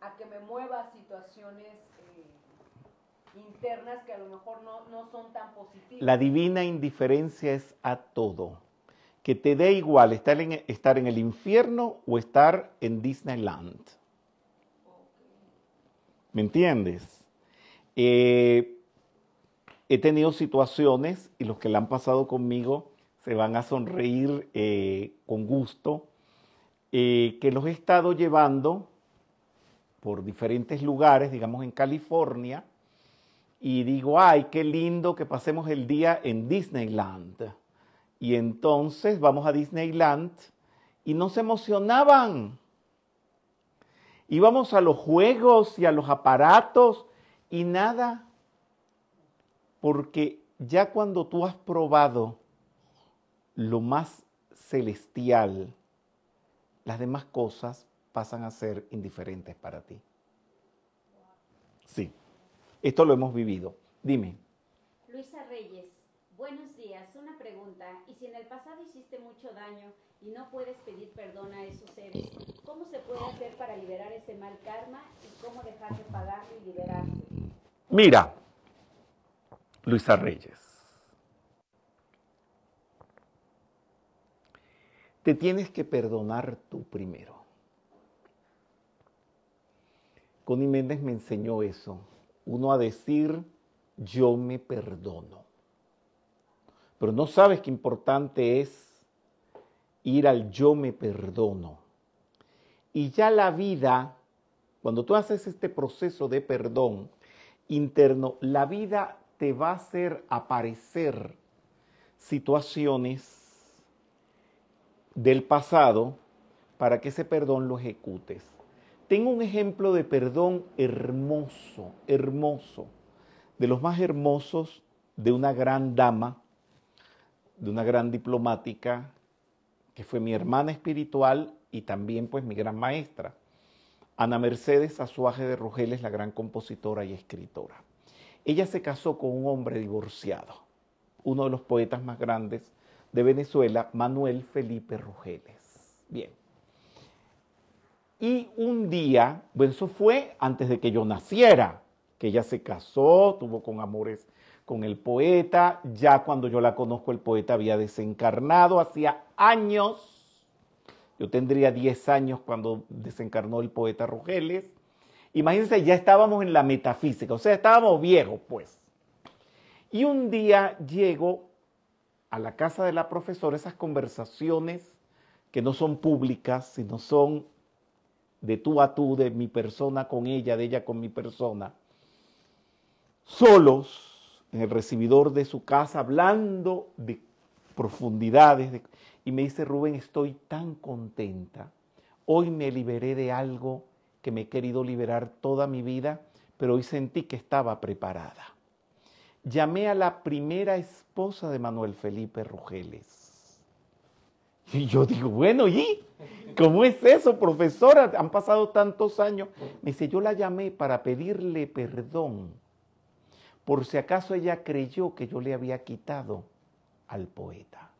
a que me mueva situaciones eh, internas que a lo mejor no, no son tan positivas.
La divina indiferencia es a todo. Que te dé igual estar en, estar en el infierno o estar en Disneyland. ¿Me entiendes? Eh, he tenido situaciones y los que la han pasado conmigo se van a sonreír eh, con gusto, eh, que los he estado llevando por diferentes lugares, digamos en California, y digo, ay, qué lindo que pasemos el día en Disneyland. Y entonces vamos a Disneyland y no se emocionaban. Íbamos a los juegos y a los aparatos y nada. Porque ya cuando tú has probado lo más celestial, las demás cosas pasan a ser indiferentes para ti. Sí, esto lo hemos vivido. Dime.
Luisa Reyes, buenos días. Una pregunta. ¿Y si en el pasado hiciste mucho daño y no puedes pedir perdón a esos seres, cómo se puede hacer para liberar ese mal karma y cómo dejar de pagarlo y liberarse?
Mira, Luisa Reyes, te tienes que perdonar tú primero. Connie Méndez me enseñó eso. Uno a decir, yo me perdono. Pero no sabes qué importante es ir al yo me perdono. Y ya la vida, cuando tú haces este proceso de perdón interno, la vida te va a hacer aparecer situaciones del pasado para que ese perdón lo ejecutes. Tengo un ejemplo de perdón hermoso, hermoso, de los más hermosos de una gran dama, de una gran diplomática, que fue mi hermana espiritual y también pues mi gran maestra, Ana Mercedes Azuaje de Rogeles, la gran compositora y escritora. Ella se casó con un hombre divorciado, uno de los poetas más grandes de Venezuela, Manuel Felipe Rogeles. Bien. Y un día, bueno, eso fue antes de que yo naciera, que ella se casó, tuvo con amores con el poeta, ya cuando yo la conozco el poeta había desencarnado, hacía años, yo tendría 10 años cuando desencarnó el poeta Rogeles, imagínense, ya estábamos en la metafísica, o sea, estábamos viejos pues. Y un día llego a la casa de la profesora, esas conversaciones que no son públicas, sino son de tú a tú, de mi persona con ella, de ella con mi persona, solos en el recibidor de su casa, hablando de profundidades. y me dice, Rubén, estoy tan contenta. Hoy me liberé de algo que me he querido liberar toda mi vida, pero hoy sentí que estaba preparada. Llamé a la primera esposa de Manuel Felipe Rogeles. Y yo digo, bueno, ¿y cómo es eso, profesora? Han pasado tantos años. Me dice, yo la llamé para pedirle perdón, por si acaso ella creyó que yo le había quitado al poeta.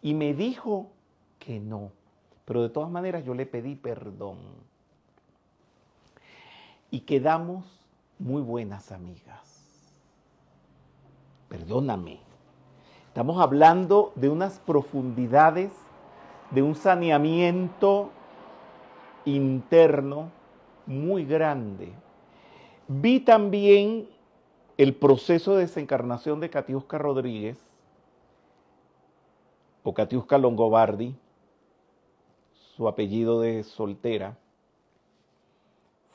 Y me dijo que no, pero de todas maneras yo le pedí perdón. Y quedamos muy buenas amigas. Perdóname Estamos hablando de unas profundidades, de un saneamiento interno muy grande. Vi también el proceso de desencarnación de Catiusca Rodríguez o Catiusca Longobardi, su apellido de soltera.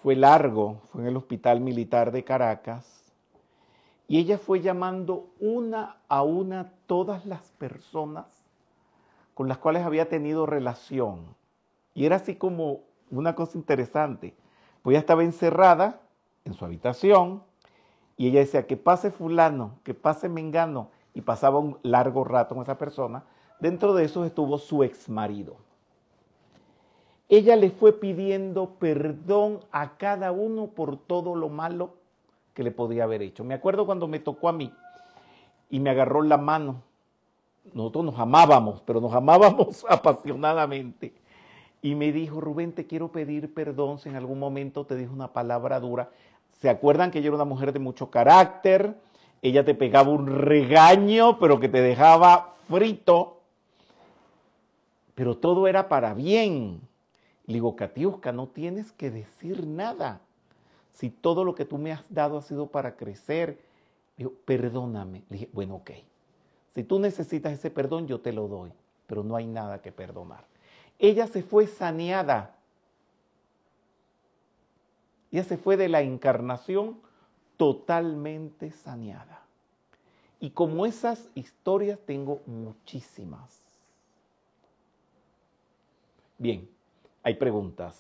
Fue largo, fue en el Hospital Militar de Caracas y ella fue llamando una a una todas las personas con las cuales había tenido relación. Y era así como una cosa interesante. Pues ella estaba encerrada en su habitación y ella decía que pase fulano, que pase mengano, y pasaba un largo rato con esa persona. Dentro de eso estuvo su ex marido. Ella le fue pidiendo perdón a cada uno por todo lo malo que le podía haber hecho. Me acuerdo cuando me tocó a mí y me agarró la mano. Nosotros nos amábamos, pero nos amábamos apasionadamente. Y me dijo, Rubén, te quiero pedir perdón si en algún momento te dije una palabra dura. ¿Se acuerdan que ella era una mujer de mucho carácter? Ella te pegaba un regaño, pero que te dejaba frito. Pero todo era para bien. Le digo, Katiuska, no tienes que decir nada. Si todo lo que tú me has dado ha sido para crecer, digo, perdóname. Le dije, bueno, ok. Si tú necesitas ese perdón, yo te lo doy, pero no hay nada que perdonar. Ella se fue saneada. Ella se fue de la encarnación totalmente saneada. Y como esas historias tengo muchísimas. Bien, hay preguntas.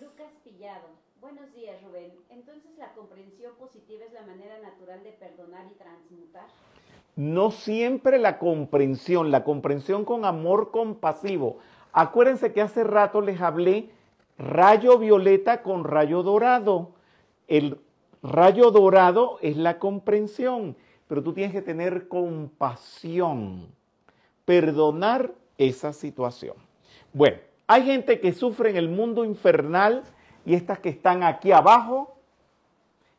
Lucas Pillado. Buenos días, Rubén. Entonces, ¿la comprensión positiva es la manera natural de perdonar y transmutar?
No siempre la comprensión, la comprensión con amor compasivo. Acuérdense que hace rato les hablé rayo violeta con rayo dorado. El rayo dorado es la comprensión, pero tú tienes que tener compasión, perdonar esa situación. Bueno, hay gente que sufre en el mundo infernal y estas que están aquí abajo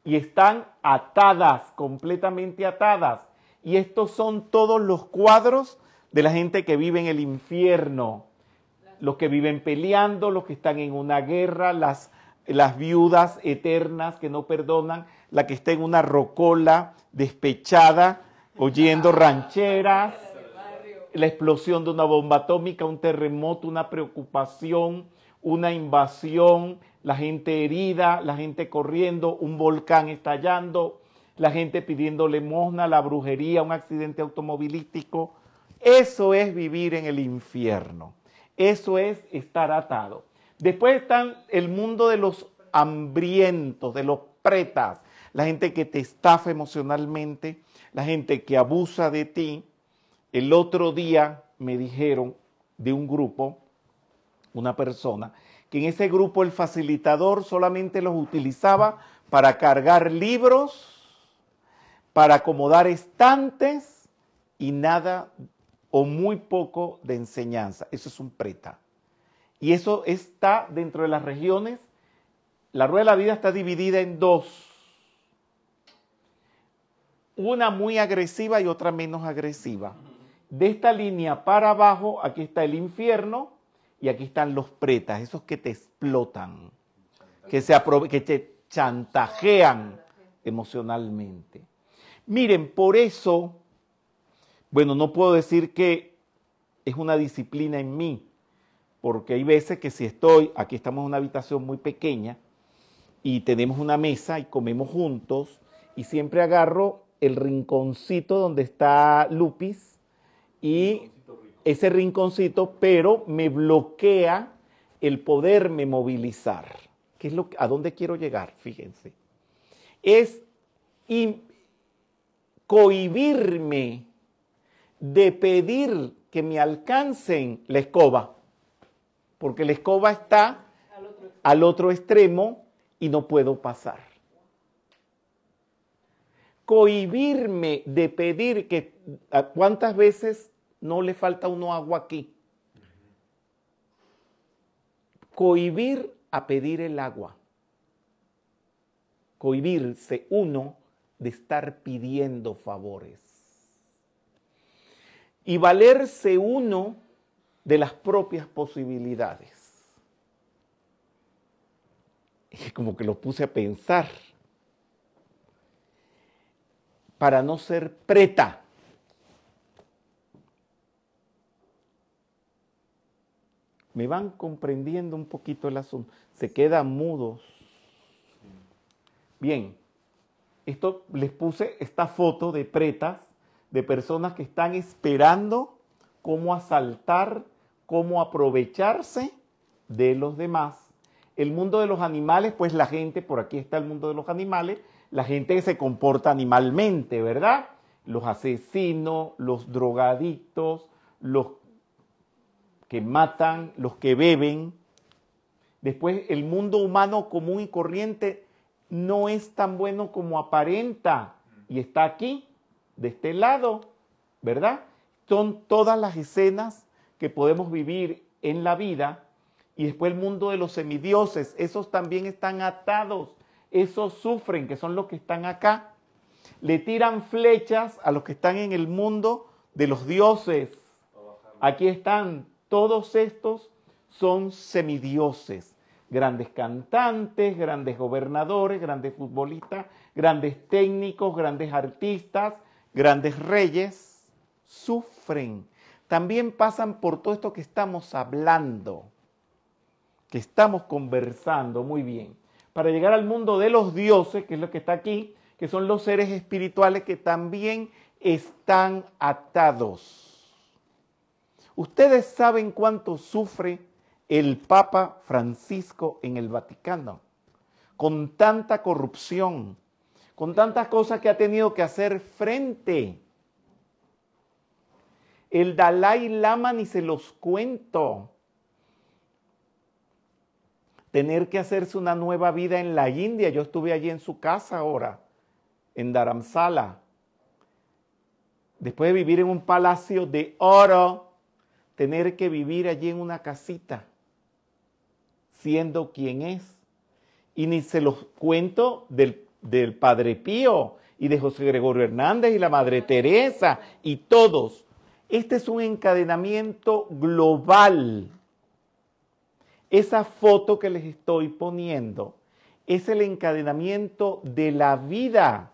y están atadas, completamente atadas. Y estos son todos los cuadros de la gente que vive en el infierno. Los que viven peleando, los que están en una guerra, las, las viudas eternas que no perdonan, la que está en una rocola despechada, oyendo rancheras, la explosión de una bomba atómica, un terremoto, una preocupación, una invasión, la gente herida, la gente corriendo, un volcán estallando, la gente pidiendo limosna, la brujería, un accidente automovilístico. Eso es vivir en el infierno. Eso es estar atado. Después están el mundo de los hambrientos, de los pretas, la gente que te estafa emocionalmente, la gente que abusa de ti. El otro día me dijeron de un grupo, una persona, que en ese grupo el facilitador solamente los utilizaba para cargar libros, para acomodar estantes y nada o muy poco de enseñanza. Eso es un preta. Y eso está dentro de las regiones. La rueda de la vida está dividida en dos. Una muy agresiva y otra menos agresiva. De esta línea para abajo, aquí está el infierno y aquí están los pretas, esos que te explotan, que, se que te chantajean emocionalmente. Miren, por eso, bueno, no puedo decir que es una disciplina en mí, porque hay veces que si estoy, aquí estamos en una habitación muy pequeña y tenemos una mesa y comemos juntos y siempre agarro el rinconcito donde está Lupis y ese rinconcito, pero me bloquea el poderme movilizar. ¿Qué es lo, ¿A dónde quiero llegar? Fíjense. Es cohibirme de pedir que me alcancen la escoba, porque la escoba está al otro, al otro extremo y no puedo pasar. Cohibirme de pedir que, ¿cuántas veces no le falta uno agua aquí. Cohibir a pedir el agua. Cohibirse uno de estar pidiendo favores. Y valerse uno de las propias posibilidades. Es como que lo puse a pensar. Para no ser preta me van comprendiendo un poquito el asunto, se quedan mudos. Bien, esto les puse esta foto de pretas, de personas que están esperando cómo asaltar, cómo aprovecharse de los demás. El mundo de los animales, pues la gente, por aquí está el mundo de los animales, la gente que se comporta animalmente, ¿verdad? Los asesinos, los drogadictos, los que matan, los que beben. Después, el mundo humano común y corriente no es tan bueno como aparenta y está aquí, de este lado, ¿verdad? Son todas las escenas que podemos vivir en la vida y después el mundo de los semidioses, esos también están atados. esos sufren, que son los que están acá. Le tiran flechas a los que están en el mundo de los dioses. Aquí están, todos estos son semidioses, grandes cantantes, grandes gobernadores, grandes futbolistas, grandes técnicos, grandes artistas, grandes reyes, sufren. También pasan por todo esto que estamos hablando, que estamos conversando muy bien, para llegar al mundo de los dioses, que es lo que está aquí, que son los seres espirituales que también están atados. Ustedes saben cuánto sufre el Papa Francisco en el Vaticano, con tanta corrupción, con tantas cosas que ha tenido que hacer frente. El Dalai Lama ni se los cuento. Tener que hacerse una nueva vida en la India. Yo estuve allí en su casa ahora, en Dharamsala. Después de vivir en un palacio de oro, tener que vivir allí en una casita, siendo quien es. Y ni se los cuento del, del Padre Pío y de José Gregorio Hernández y la Madre Teresa y todos. Este es un encadenamiento global. Esa foto que les estoy poniendo es el encadenamiento de la vida.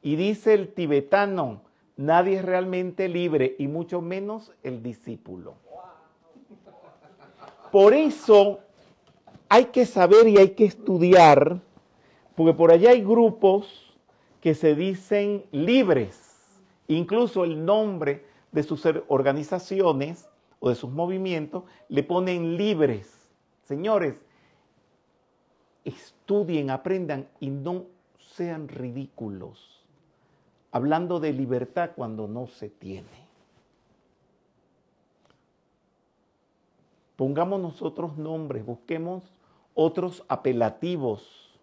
Y dice el tibetano, nadie es realmente libre y mucho menos el discípulo. Por eso hay que saber y hay que estudiar, porque por allá hay grupos que se dicen libres, incluso el nombre de sus organizaciones o de sus movimientos le ponen libres. Señores, estudien, aprendan y no sean ridículos hablando de libertad cuando no se tiene. Pongamos nosotros nombres, busquemos otros apelativos,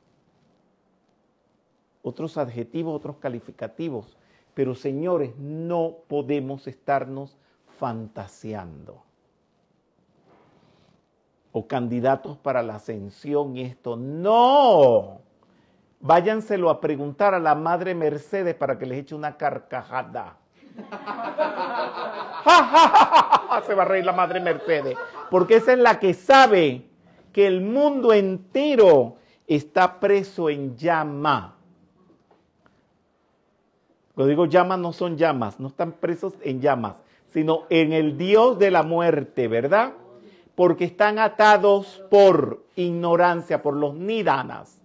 otros adjetivos, otros calificativos. Pero señores, no podemos estarnos fantaseando. O candidatos para la ascensión y esto. No. Váyanselo a preguntar a la madre Mercedes para que les eche una carcajada. Se va a reír la madre Mercedes, porque esa es la que sabe que el mundo entero está preso en llama. Cuando digo llama no son llamas, no están presos en llamas, sino en el Dios de la muerte, ¿verdad? Porque están atados por ignorancia, por los nidanas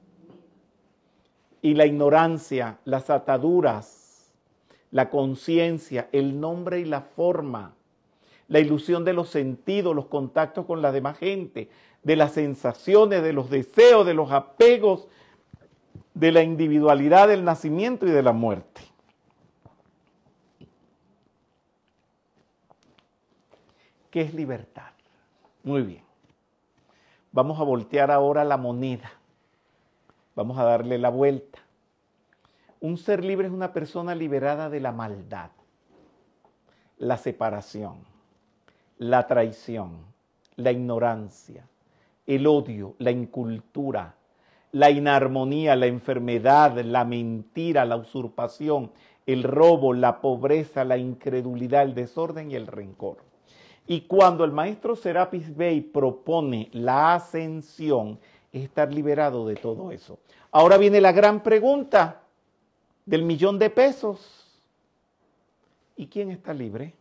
y la ignorancia, las ataduras, la conciencia, el nombre y la forma, la ilusión de los sentidos, los contactos con la demás gente, de las sensaciones, de los deseos, de los apegos, de la individualidad del nacimiento y de la muerte. ¿Qué es libertad? Muy bien. Vamos a voltear ahora la moneda. Vamos a darle la vuelta. Un ser libre es una persona liberada de la maldad, la separación, la traición, la ignorancia, el odio, la incultura, la inarmonía, la enfermedad, la mentira, la usurpación, el robo, la pobreza, la incredulidad, el desorden y el rencor. Y cuando el maestro Serapis Bey propone la ascensión, es estar liberado de todo eso. Ahora viene la gran pregunta del millón de pesos. ¿Y quién está libre?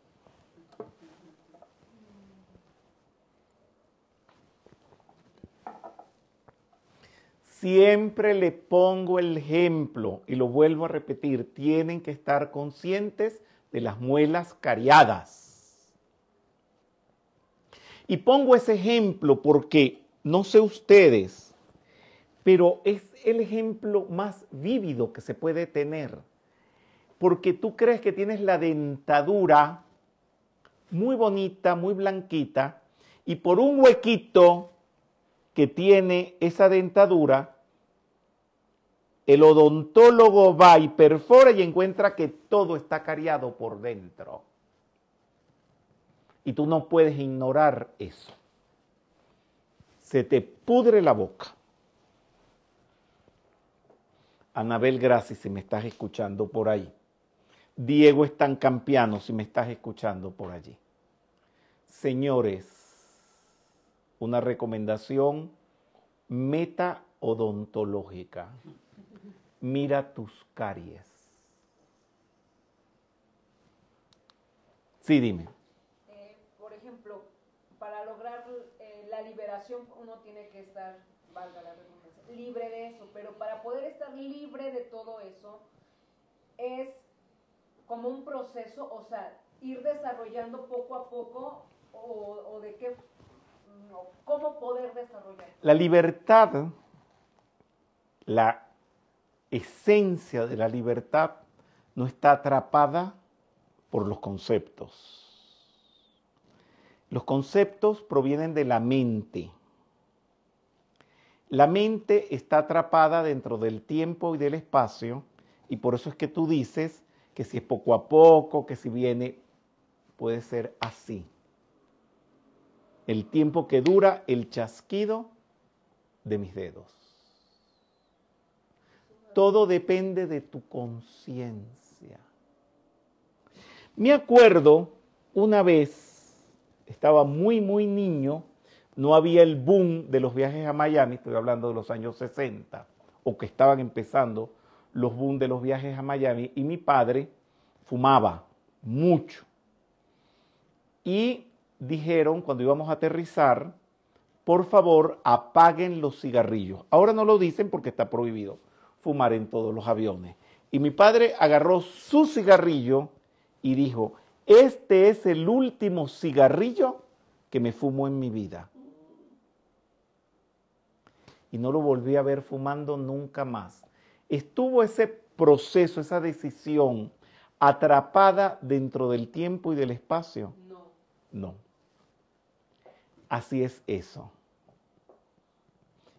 Siempre le pongo el ejemplo y lo vuelvo a repetir, tienen que estar conscientes de las muelas cariadas. Y pongo ese ejemplo porque no sé ustedes, pero es el ejemplo más vívido que se puede tener. Porque tú crees que tienes la dentadura muy bonita, muy blanquita, y por un huequito que tiene esa dentadura, el odontólogo va y perfora y encuentra que todo está cariado por dentro. Y tú no puedes ignorar eso. Se te pudre la boca Anabel Graci, si me estás escuchando por ahí. Diego Estancampiano, si me estás escuchando por allí. Señores, una recomendación meta odontológica. Mira tus caries. Sí, dime.
Eh, por ejemplo, para lograr eh, la liberación uno tiene que estar, valga la libre de eso, pero para poder estar libre de todo eso es como un proceso, o sea, ir desarrollando poco a poco o, de qué, cómo poder desarrollar.
La libertad, la esencia de la libertad no está atrapada por los conceptos. Los conceptos provienen de la mente. La mente está atrapada dentro del tiempo y del espacio y por eso es que tú dices que si es poco a poco, que si viene, puede ser así. El tiempo que dura el chasquido de mis dedos. Todo depende de tu conciencia. Me acuerdo una vez, estaba muy, muy niño, no había el boom de los viajes a Miami, estoy hablando de los años 60, o que estaban empezando los boom de los viajes a Miami, y mi padre fumaba mucho. Y dijeron cuando íbamos a aterrizar, por favor apaguen los cigarrillos. Ahora no lo dicen porque está prohibido fumar en todos los aviones. Y mi padre agarró su cigarrillo y dijo, este es el último cigarrillo que me fumo en mi vida. Y no lo volví a ver fumando nunca más. Estuvo ese proceso, esa decisión atrapada dentro del tiempo y del espacio.
No.
No. Así es eso.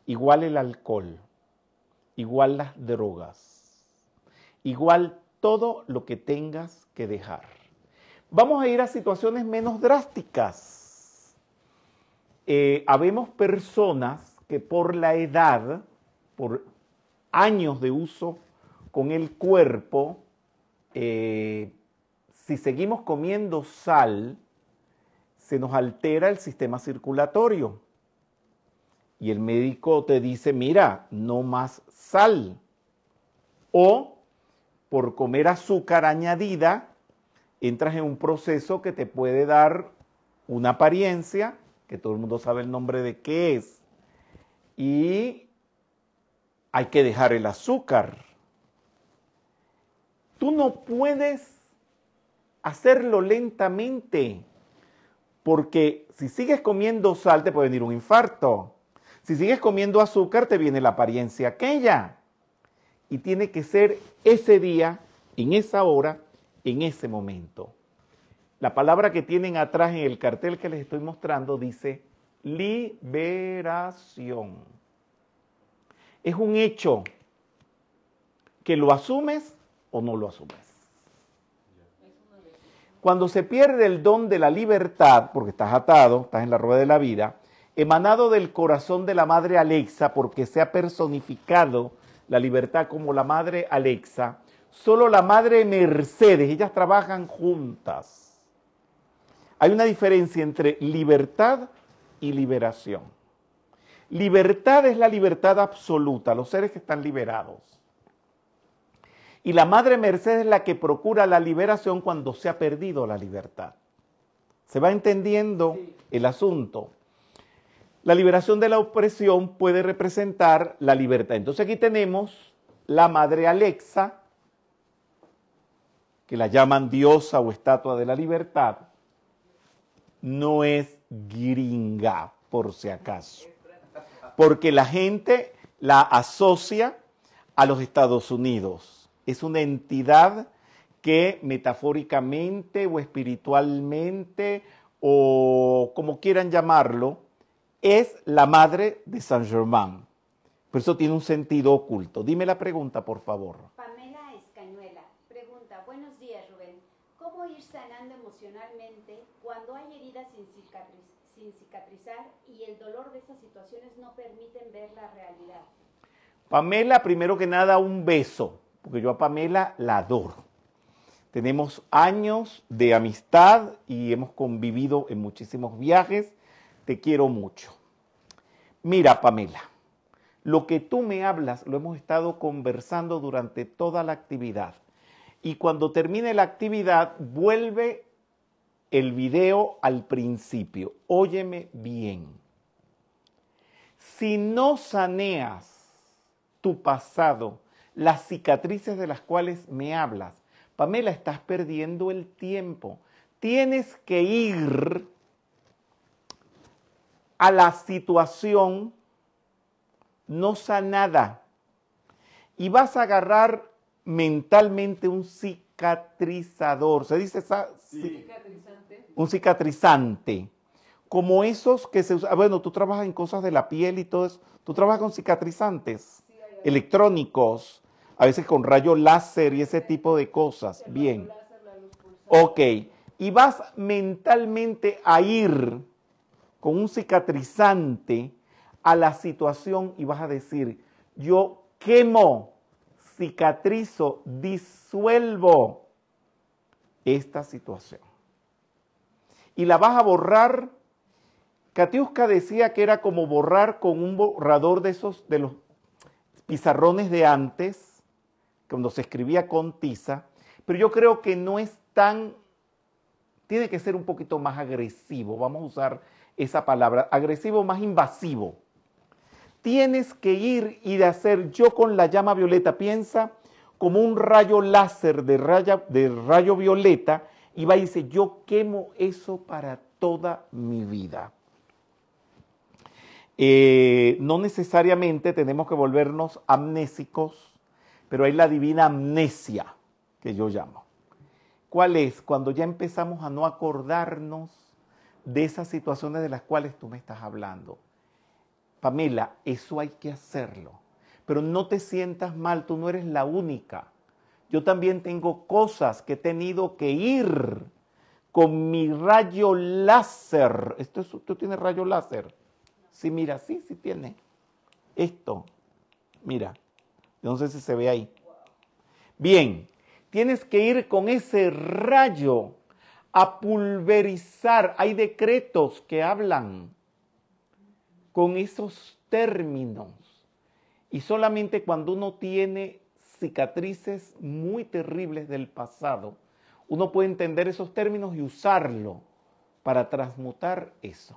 Igual el alcohol, igual las drogas, igual todo lo que tengas que dejar. Vamos a ir a situaciones menos drásticas. Eh, habemos personas que por la edad, por años de uso con el cuerpo, eh, si seguimos comiendo sal, se nos altera el sistema circulatorio. Y el médico te dice, mira, no más sal. O por comer azúcar añadida, entras en un proceso que te puede dar una apariencia, que todo el mundo sabe el nombre de qué es, y hay que dejar el azúcar. Tú no puedes hacerlo lentamente, porque si sigues comiendo sal te puede venir un infarto. Si sigues comiendo azúcar te viene la apariencia aquella. Y tiene que ser ese día, en esa hora, en ese momento. La palabra que tienen atrás en el cartel que les estoy mostrando dice liberación. Es un hecho que lo asumes o no lo asumes. Cuando se pierde el don de la libertad, porque estás atado, estás en la rueda de la vida, emanado del corazón de la Madre Alexa, porque se ha personificado la libertad como la Madre Alexa, solo la Madre Mercedes, ellas trabajan juntas. Hay una diferencia entre libertad y liberación. Libertad es la libertad absoluta, los seres que están liberados. Y la Madre Mercedes es la que procura la liberación cuando se ha perdido la libertad. ¿Se va entendiendo sí. el asunto? La liberación de la opresión puede representar la libertad. Entonces aquí tenemos la Madre Alexa, que la llaman diosa o estatua de la libertad. No es gringa, por si acaso. Porque la gente la asocia a los Estados Unidos. Es una entidad que metafóricamente o espiritualmente o como quieran llamarlo, es la madre de Saint Germain. Por eso tiene un sentido oculto. Dime la pregunta, por favor.
Pamela Escañuela pregunta, buenos días Rubén, ¿cómo ir sanando emocionalmente cuando hay heridas sin, cicatriz, sin cicatrizar y el dolor de esas situaciones no permiten ver la realidad?
Pamela, primero que nada, un beso, porque yo a Pamela la adoro. Tenemos años de amistad y hemos convivido en muchísimos viajes. Te quiero mucho. Mira, Pamela, lo que tú me hablas lo hemos estado conversando durante toda la actividad. Y cuando termine la actividad, vuelve el video al principio. Óyeme bien. Si no saneas tu pasado, las cicatrices de las cuales me hablas, Pamela, estás perdiendo el tiempo. Tienes que ir a la situación no sanada y vas a agarrar mentalmente un cicatrizador. ¿Se dice esa?
Cicatrizante.
Un cicatrizante. Como esos que se usan. Bueno, tú trabajas en cosas de la piel y todo eso. Tú trabajas con cicatrizantes
Sí,
electrónicos, a veces con rayo láser y ese tipo de cosas.
el
Bien.
láser, la luz.
Ok. Y vas mentalmente a ir con un cicatrizante a la situación y vas a decir, yo quemo, cicatrizo, disuelvo esta situación. Y la vas a borrar. Katiuska decía que era como borrar con un borrador de esos, de los pizarrones de antes, cuando se escribía con tiza, pero yo creo que no es tan, tiene que ser un poquito más agresivo, vamos a usar esa palabra, agresivo más invasivo. Tienes que ir y de hacer yo con la llama violeta, piensa como un rayo láser de, de rayo violeta y va y dice, yo quemo eso para toda mi vida. Eh, no necesariamente tenemos que volvernos amnésicos, pero hay la divina amnesia que yo llamo. ¿Cuál es? Cuando ya empezamos a no acordarnos de esas situaciones de las cuales tú me estás hablando. Pamela, eso hay que hacerlo. Pero no te sientas mal, tú no eres la única. Yo también tengo cosas que he tenido que ir con mi rayo láser. ¿Esto es, ¿Tú tienes rayo láser? Sí, mira, sí, sí tiene. Esto, mira, no sé si se ve ahí. Bien, tienes que ir con ese rayo a pulverizar. Hay decretos que hablan con esos términos. Y solamente cuando uno tiene cicatrices muy terribles del pasado, uno puede entender esos términos y usarlo para transmutar eso.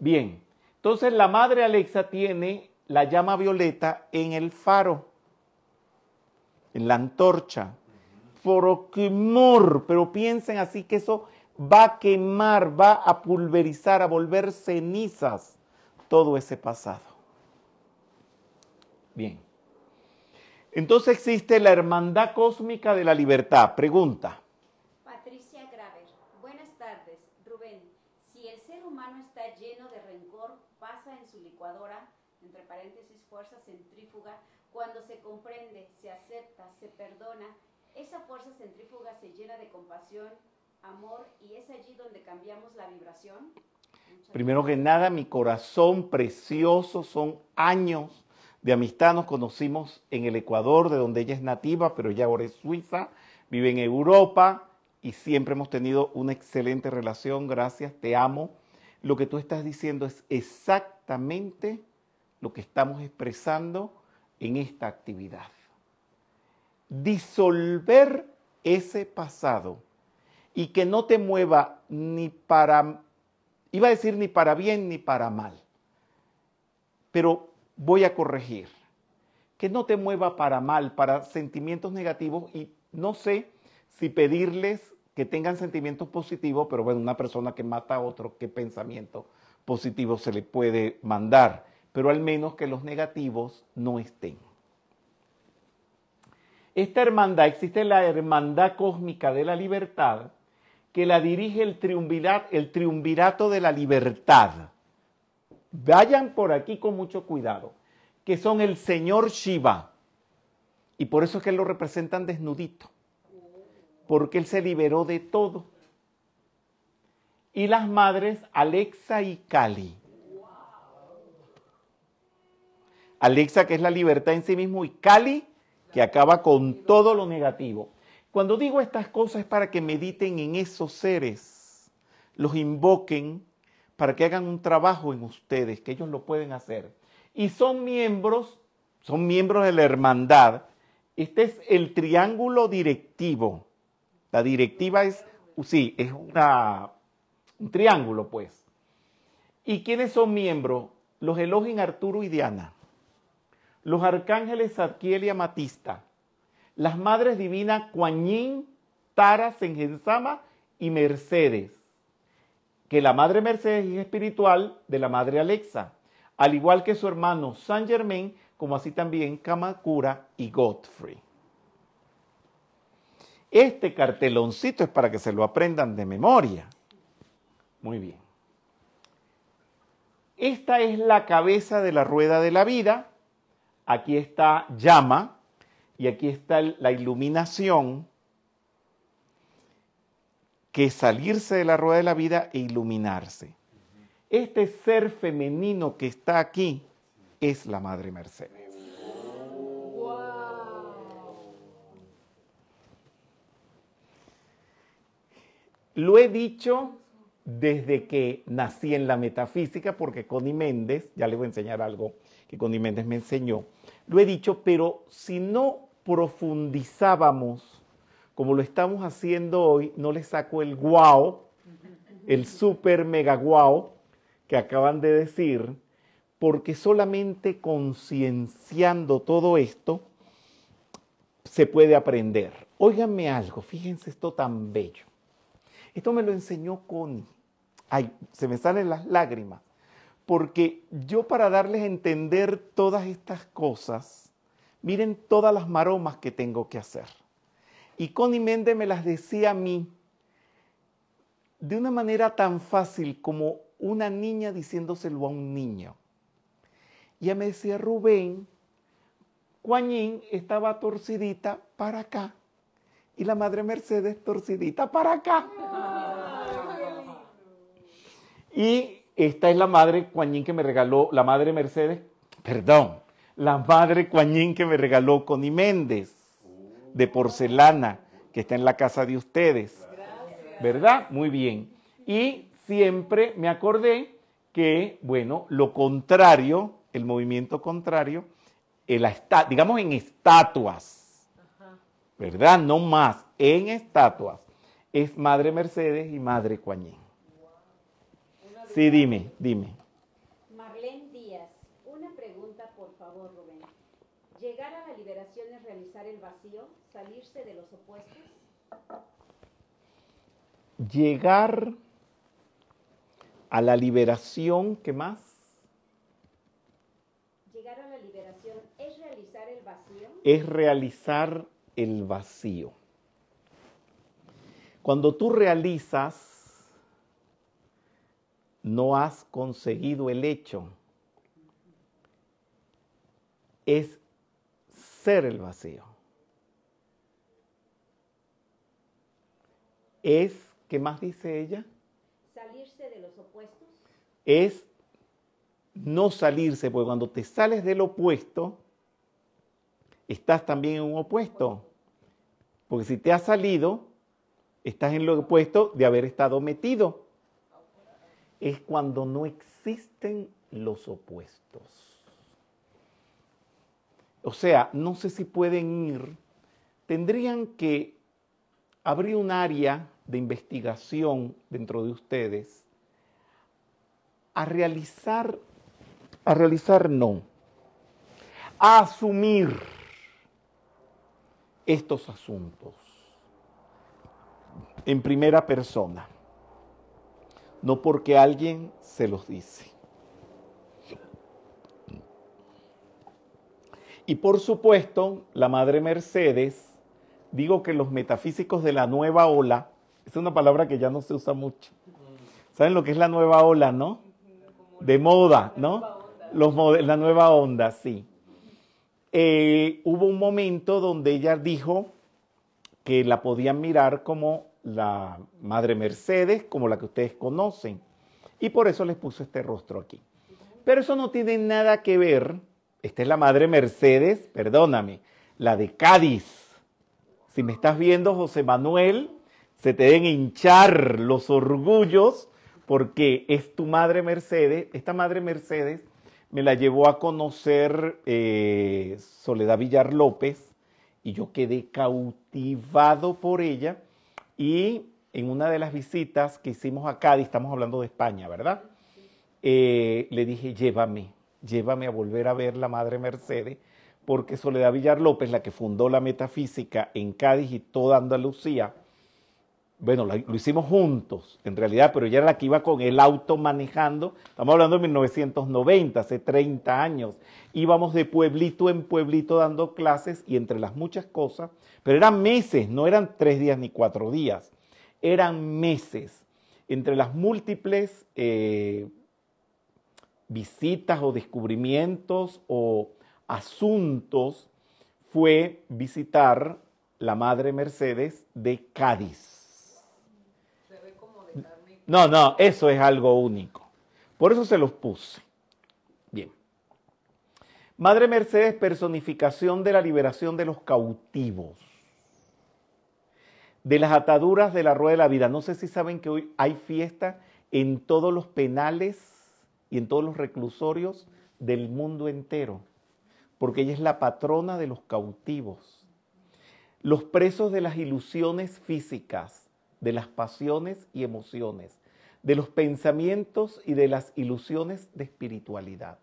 Bien, entonces la madre Alexa tiene la llama violeta en el faro, en la antorcha. Por pero piensen así que eso va a quemar, va a pulverizar, a volver cenizas todo ese pasado. Bien. Entonces existe la hermandad cósmica de la libertad. Pregunta.
Patricia Graver, buenas tardes. Rubén, si el ser humano está lleno de rencor, pasa en su licuadora, entre paréntesis, fuerza centrífuga, cuando se comprende, se acepta, se perdona, esa fuerza centrífuga se llena de compasión, amor y es allí donde cambiamos la vibración. Muchas
Primero que nada, mi corazón precioso, son años de amistad. Nos conocimos en el Ecuador, de donde ella es nativa, pero ella ahora es suiza, vive en Europa y siempre hemos tenido una excelente relación. Gracias, te amo. Lo que tú estás diciendo es exactamente lo que estamos expresando en esta actividad. Disolver ese pasado y que no te mueva ni para Iba a decir ni para bien ni para mal. Pero voy a corregir. Que no te mueva para mal, para sentimientos negativos y no sé si pedirles que tengan sentimientos positivos, pero bueno, una persona que mata a otro, ¿qué pensamiento positivo se le puede mandar? Pero al menos que los negativos no estén. Esta hermandad, existe la hermandad cósmica de la libertad, que la dirige el triunvirato, el triunvirato de la libertad. Vayan por aquí con mucho cuidado, que son el señor Shiva. Y por eso es que lo representan desnudito, porque él se liberó de todo. Y las madres Alexa y Kali. Alexa, que es la libertad en sí mismo, y Cali, que acaba con todo lo negativo. Cuando digo estas cosas es para que mediten en esos seres, los invoquen para que hagan un trabajo en ustedes, que ellos lo pueden hacer. Y son miembros, son miembros de la hermandad. Este es el triángulo directivo. La directiva es, sí, es un triángulo, pues. ¿Y quiénes son miembros? Los Elohim Arturo y Diana. Los arcángeles Zadkiel y Amatista. Las madres divinas Kuan Yin, Tara, Sengensama y Mercedes. Que la madre Mercedes es espiritual de la madre Alexa. Al igual que su hermano Saint Germain, como así también Kamakura y Godfrey. Este carteloncito es para que se lo aprendan de memoria. Muy bien. Esta es la cabeza de la rueda de la vida. Aquí está llama y aquí está la iluminación, que es salirse de la rueda de la vida e iluminarse. Este ser femenino que está aquí es la Madre Mercedes. Lo he dicho desde que nací en la metafísica, porque Connie Méndez, ya le voy a enseñar algo que Connie Méndez me enseñó, lo he dicho, pero si no profundizábamos como lo estamos haciendo hoy, no le saco el guau, el super mega guau que acaban de decir, porque solamente concienciando todo esto se puede aprender. Óiganme algo, fíjense esto tan bello. Esto me lo enseñó Connie. Ay, se me salen las lágrimas. Porque yo para darles a entender todas estas cosas, miren todas las maromas que tengo que hacer. Y Connie Méndez me las decía a mí de una manera tan fácil como una niña diciéndoselo a un niño. Y ella me decía, Rubén, Juanín estaba torcidita para acá y la madre Mercedes torcidita para acá. Y esta es la madre Cuañín que me regaló, la madre Mercedes, perdón, la madre Cuañín que me regaló Connie Méndez, de porcelana, que está en la casa de ustedes. ¿Verdad? Muy bien. Y siempre me acordé que, bueno, lo contrario, el movimiento contrario, el, digamos en estatuas, ¿verdad? No más, en estatuas, es Madre Mercedes y Madre Cuañín. Sí, dime, dime.
Marlene Díaz, una pregunta por favor, Rubén. ¿Llegar a la liberación es realizar el vacío, salirse de los opuestos?
Llegar a la liberación, ¿qué más?
Llegar a la liberación es realizar el vacío.
Es realizar el vacío. Cuando tú realizas no has conseguido el hecho. Es ser el vacío. Es, ¿qué más dice ella?
Salirse de los opuestos.
Es no salirse, porque cuando te sales del opuesto, estás también en un opuesto. Porque si te has salido, estás en lo opuesto de haber estado metido es cuando no existen los opuestos. O sea, no sé si pueden ir, tendrían que abrir un área de investigación dentro de ustedes a realizar, a realizar no, a asumir estos asuntos en primera persona no porque alguien se los dice. Y por supuesto, la Madre Mercedes, digo que los metafísicos de la nueva ola, es una palabra que ya no se usa mucho. ¿Saben lo que es la nueva ola, no? De moda, ¿no? Los, la nueva onda, sí. Eh, hubo un momento donde ella dijo que la podían mirar como la Madre Mercedes, como la que ustedes conocen. Y por eso les puso este rostro aquí. Pero eso no tiene nada que ver, esta es la madre Mercedes, perdóname, la de Cádiz. Si me estás viendo, José Manuel, se te deben hinchar los orgullos porque es tu madre Mercedes. Esta madre Mercedes me la llevó a conocer eh, Soledad Villar López y yo quedé cautivado por ella y en una de las visitas que hicimos a Cádiz, estamos hablando de España, ¿verdad? Eh, le dije, llévame, llévame a volver a ver la Madre Mercedes, porque Soledad Villar López, la que fundó la metafísica en Cádiz y toda Andalucía, bueno, lo hicimos juntos, en realidad, pero ella era la que iba con el auto manejando. Estamos hablando de 1990, hace 30 años. Íbamos de pueblito en pueblito dando clases y entre las muchas cosas, pero eran meses, no eran tres días ni cuatro días, eran meses. Entre las múltiples eh, visitas o descubrimientos o asuntos fue visitar la Madre Mercedes de Cádiz no, no, eso es algo único. Por eso se los puse. Bien. Madre Mercedes, personificación de la liberación de los cautivos, de las ataduras de la rueda de la vida. No sé si saben que hoy hay fiesta en todos los penales y en todos los reclusorios del mundo entero, porque ella es la patrona de los cautivos, los presos de las ilusiones físicas, de las pasiones y emociones, de los pensamientos y de las ilusiones de espiritualidad.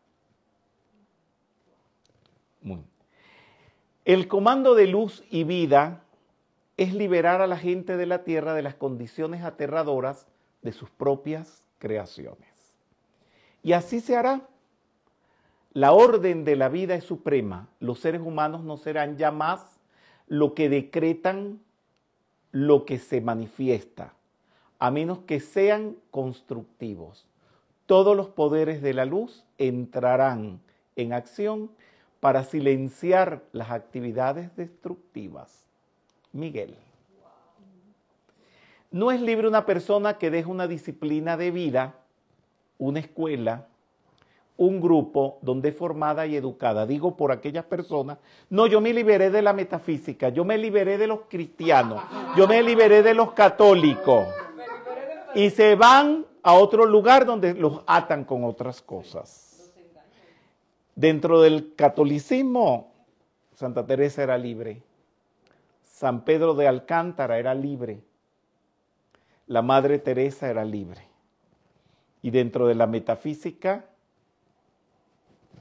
El comando de luz y vida es liberar a la gente de la tierra de las condiciones aterradoras de sus propias creaciones. Y así se hará. La orden de la vida es suprema. Los seres humanos no serán ya más lo que decretan lo que se manifiesta, a menos que sean constructivos. Todos los poderes de la luz entrarán en acción para silenciar las actividades destructivas. Miguel. No es libre una persona que deja una disciplina de vida, una escuela, un grupo donde es formada y educada. Digo por aquellas personas, no, yo me liberé de la metafísica, yo me liberé de los cristianos, yo me liberé de los católicos. Y se van a otro lugar donde los atan con otras cosas. Dentro del catolicismo, Santa Teresa era libre. San Pedro de Alcántara era libre. La Madre Teresa era libre. Y dentro de la metafísica,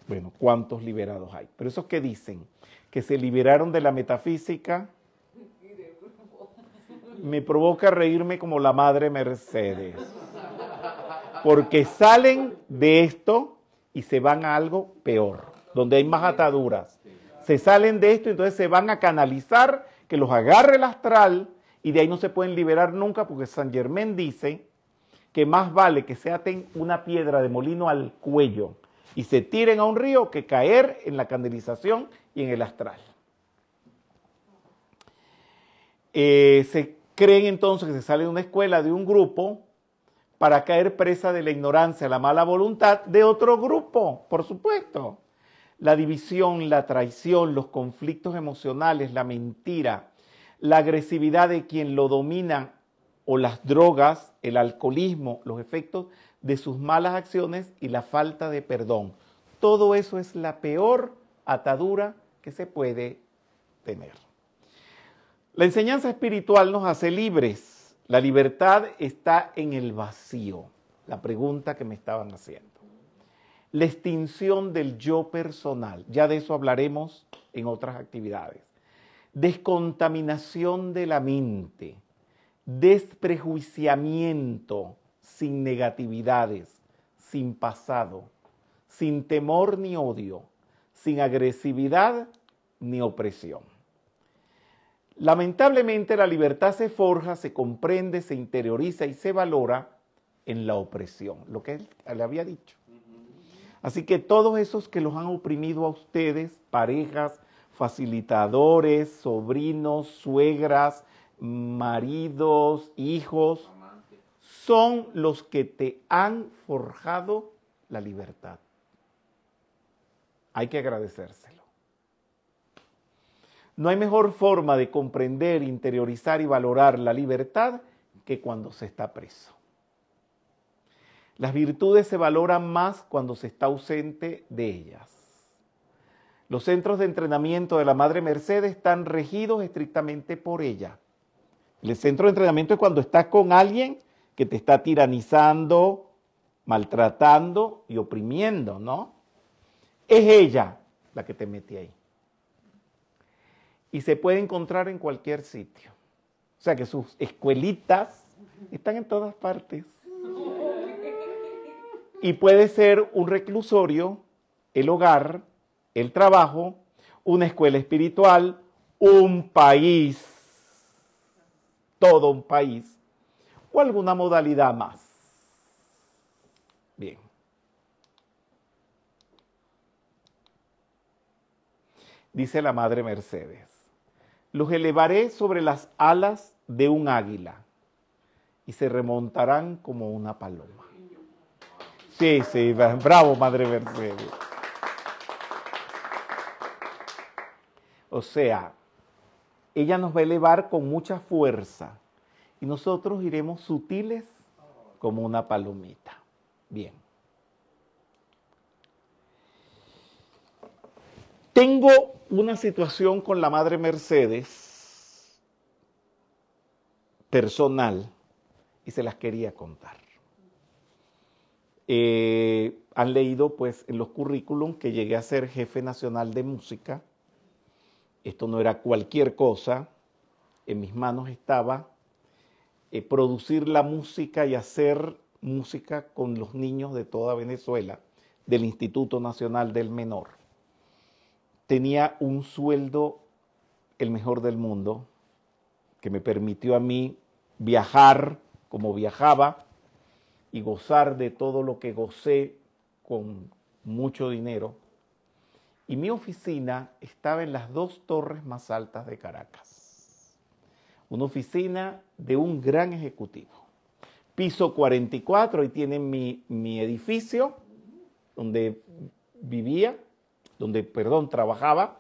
bueno, ¿cuántos liberados hay? Pero esos que dicen que se liberaron de la metafísica, me provoca reírme como la madre Mercedes. Porque salen de esto y se van a algo peor, donde hay más ataduras. Se salen de esto y entonces se van a canalizar, que los agarre el astral y de ahí no se pueden liberar nunca porque San Germán dice que más vale que se aten una piedra de molino al cuello y se tiren a un río que caer en la candelización y en el astral. Eh, se creen entonces que se sale de una escuela, de un grupo, para caer presa de la ignorancia, la mala voluntad de otro grupo, por supuesto. La división, la traición, los conflictos emocionales, la mentira, la agresividad de quien lo domina o las drogas, el alcoholismo, los efectos de sus malas acciones y la falta de perdón. Todo eso es la peor atadura que se puede tener. La enseñanza espiritual nos hace libres. La libertad está en el vacío. La pregunta que me estaban haciendo. La extinción del yo personal. Ya de eso hablaremos en otras actividades. Descontaminación de la mente. Desprejuiciamiento sin negatividades, sin pasado, sin temor ni odio, sin agresividad ni opresión. Lamentablemente la libertad se forja, se comprende, se interioriza y se valora en la opresión, lo que él le había dicho. Así que todos esos que los han oprimido a ustedes, parejas, facilitadores, sobrinos, suegras, maridos, hijos, son los que te han forjado la libertad. hay que agradecérselo. No hay mejor forma de comprender, interiorizar y valorar la libertad que cuando se está preso. Las virtudes se valoran más cuando se está ausente de ellas. Los centros de entrenamiento de la Madre Mercedes están regidos estrictamente por ella. El centro de entrenamiento es cuando estás con alguien que te está tiranizando, maltratando y oprimiendo, ¿no? Es ella la que te mete ahí. Y se puede encontrar en cualquier sitio. O sea que sus escuelitas están en todas partes. Y puede ser un reclusorio, el hogar, el trabajo, una escuela espiritual, un país, todo un país, o alguna modalidad más. Bien. Dice la Madre Mercedes, los elevaré sobre las alas de un águila y se remontarán como una paloma. Sí, sí, bravo, Madre Mercedes. O sea, ella nos va a elevar con mucha fuerza y nosotros iremos sutiles como una palomita. Bien. Tengo una situación con la Madre Mercedes personal y se las quería contar. Eh, han leído pues en los currículum que llegué a ser jefe nacional de música. Esto no era cualquier cosa. En mis manos estaba eh, producir la música y hacer música con los niños de toda Venezuela, del Instituto Nacional del Menor. Tenía un sueldo el mejor del mundo, que me permitió a mí viajar como viajaba y gozar de todo lo que gocé con mucho dinero. Y mi oficina estaba en las dos torres más altas de Caracas. Una oficina de un gran ejecutivo. Piso 44 y tienen mi, mi edificio donde vivía, donde, perdón, trabajaba.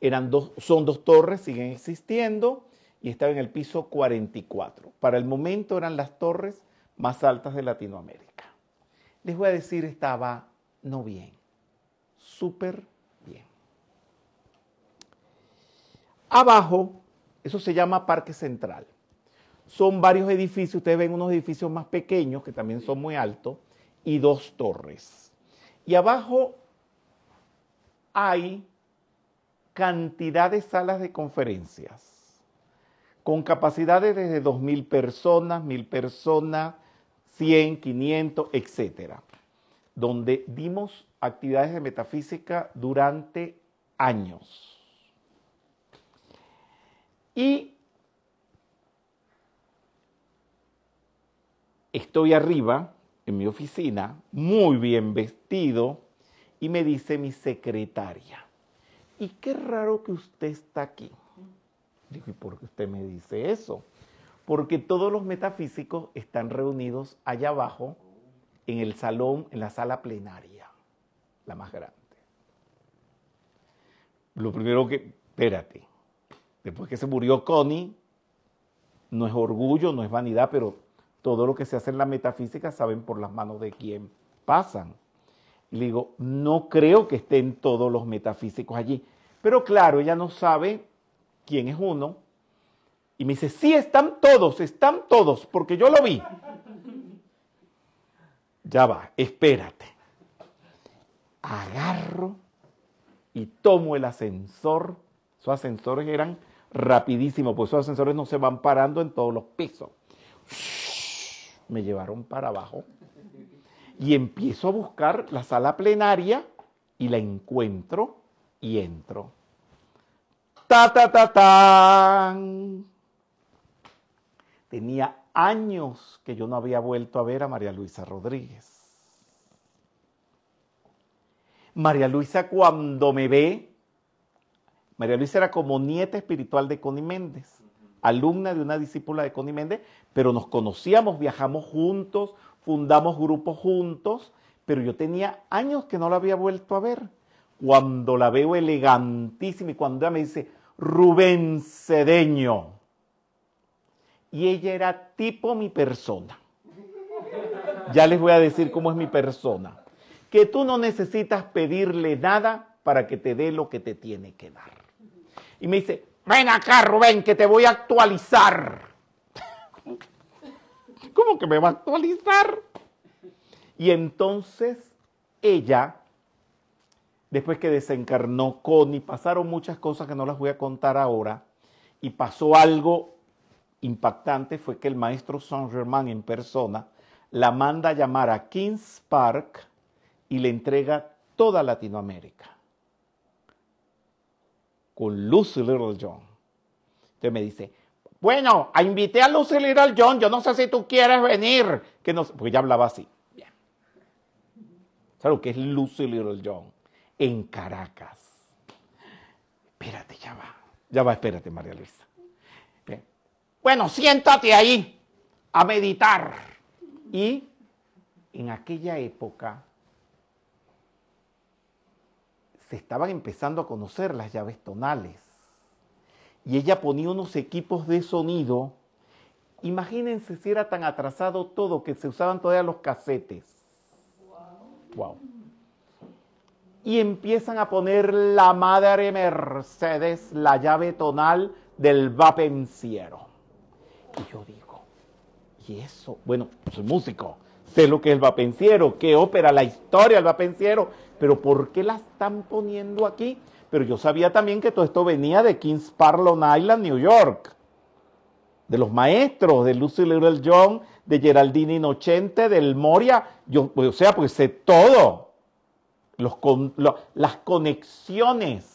Eran dos, son dos torres, siguen existiendo y estaba en el piso 44. Para el momento eran las torres más altas de Latinoamérica. Les voy a decir, estaba no bien, súper bien. Abajo, eso se llama Parque Central. Son varios edificios, ustedes ven unos edificios más pequeños que también son muy altos y dos torres. Y abajo hay cantidad de salas de conferencias con capacidades desde 2.000 personas, 1.000 personas, 100, 500, etcétera, donde dimos actividades de metafísica durante años. Y estoy arriba en mi oficina, muy bien vestido, y me dice mi secretaria, y qué raro que usted está aquí. Digo, ¿y por qué usted me dice eso? porque todos los metafísicos están reunidos allá abajo en el salón, en la sala plenaria, la más grande. Lo primero que, espérate, después que se murió Connie, no es orgullo, no es vanidad, pero todo lo que se hace en la metafísica saben por las manos de quién pasan. Y le digo, no creo que estén todos los metafísicos allí. Pero claro, ella no sabe quién es uno, y me dice, sí, están todos, están todos, porque yo lo vi. Ya va, espérate. Agarro y tomo el ascensor. Esos ascensores eran rapidísimos, pues esos ascensores no se van parando en todos los pisos. Me llevaron para abajo y empiezo a buscar la sala plenaria y la encuentro y entro. Ta ta ta tan. Tenía años que yo no había vuelto a ver a María Luisa Rodríguez. María Luisa cuando me ve, María Luisa era como nieta espiritual de Connie Méndez, alumna de una discípula de Connie Méndez, pero nos conocíamos, viajamos juntos, fundamos grupos juntos, pero yo tenía años que no la había vuelto a ver. cuando la veo elegantísima y cuando ella me dice, Rubén Cedeño. Y ella era tipo mi persona. Ya les voy a decir cómo es mi persona. Que tú no necesitas pedirle nada para que te dé lo que te tiene que dar. Y me dice, ven acá Rubén, que te voy a actualizar. ¿Cómo que me va a actualizar? Y entonces ella, después que desencarnó Connie, pasaron muchas cosas que no las voy a contar ahora, y pasó algo impactante, fue que el maestro Saint Germain en persona la manda a llamar a Kings Park y le entrega toda Latinoamérica con Lucy Little John. Entonces me dice, bueno, invité a Lucy Little John, yo no sé si tú quieres venir, que no, porque ya hablaba así. Bien. ¿Sabes lo que es Lucy Little John? En Caracas. Espérate, ya va. Ya va, espérate, María Luisa. Bien. Bueno, siéntate ahí a meditar. Y en aquella época se estaban empezando a conocer las llaves tonales. Y ella ponía unos equipos de sonido. Imagínense si era tan atrasado todo que se usaban todavía los casetes. Wow. Y empiezan a poner la madre Mercedes, la llave tonal del vapenciero. Y yo digo, ¿y eso? Bueno, soy músico, sé lo que es el vapenciero, qué ópera, la historia del vapenciero, pero ¿por qué la están poniendo aquí? Pero yo sabía también que todo esto venía de Kings Park, Island, New York, de los maestros, de Lucy Little John, de Geraldine Inocente, del Moria, yo, o sea, pues sé todo, las conexiones.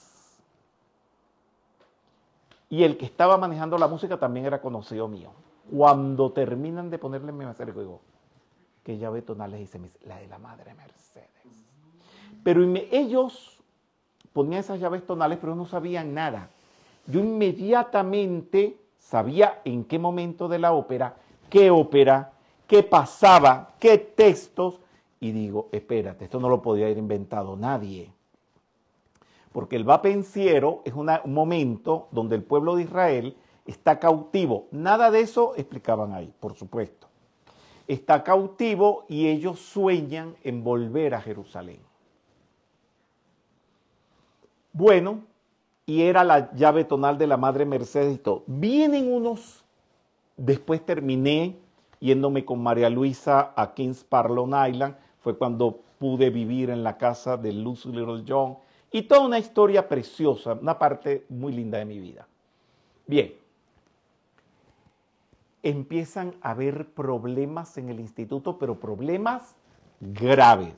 Y el que estaba manejando la música también era conocido mío. Cuando terminan de ponerle mi maestro, digo, que llave tonales dice, la de la madre Mercedes. Pero ellos ponían esas llaves tonales, pero no sabían nada. Yo inmediatamente sabía en qué momento de la ópera, qué ópera, qué pasaba, qué textos, y digo, espérate, esto no lo podía haber inventado nadie. Porque el vapenciero es un momento donde el pueblo de Israel está cautivo. Nada de eso explicaban ahí, por supuesto. Está cautivo y ellos sueñan en volver a Jerusalén. Bueno, y era la llave tonal de la Madre Mercedes y todo. Vienen unos, después terminé yéndome con María Luisa a Kings Park, Long Island, fue cuando pude vivir en la casa de Lucy Little John, y toda una historia preciosa, una parte muy linda de mi vida. Bien, empiezan a haber problemas en el instituto, pero problemas graves.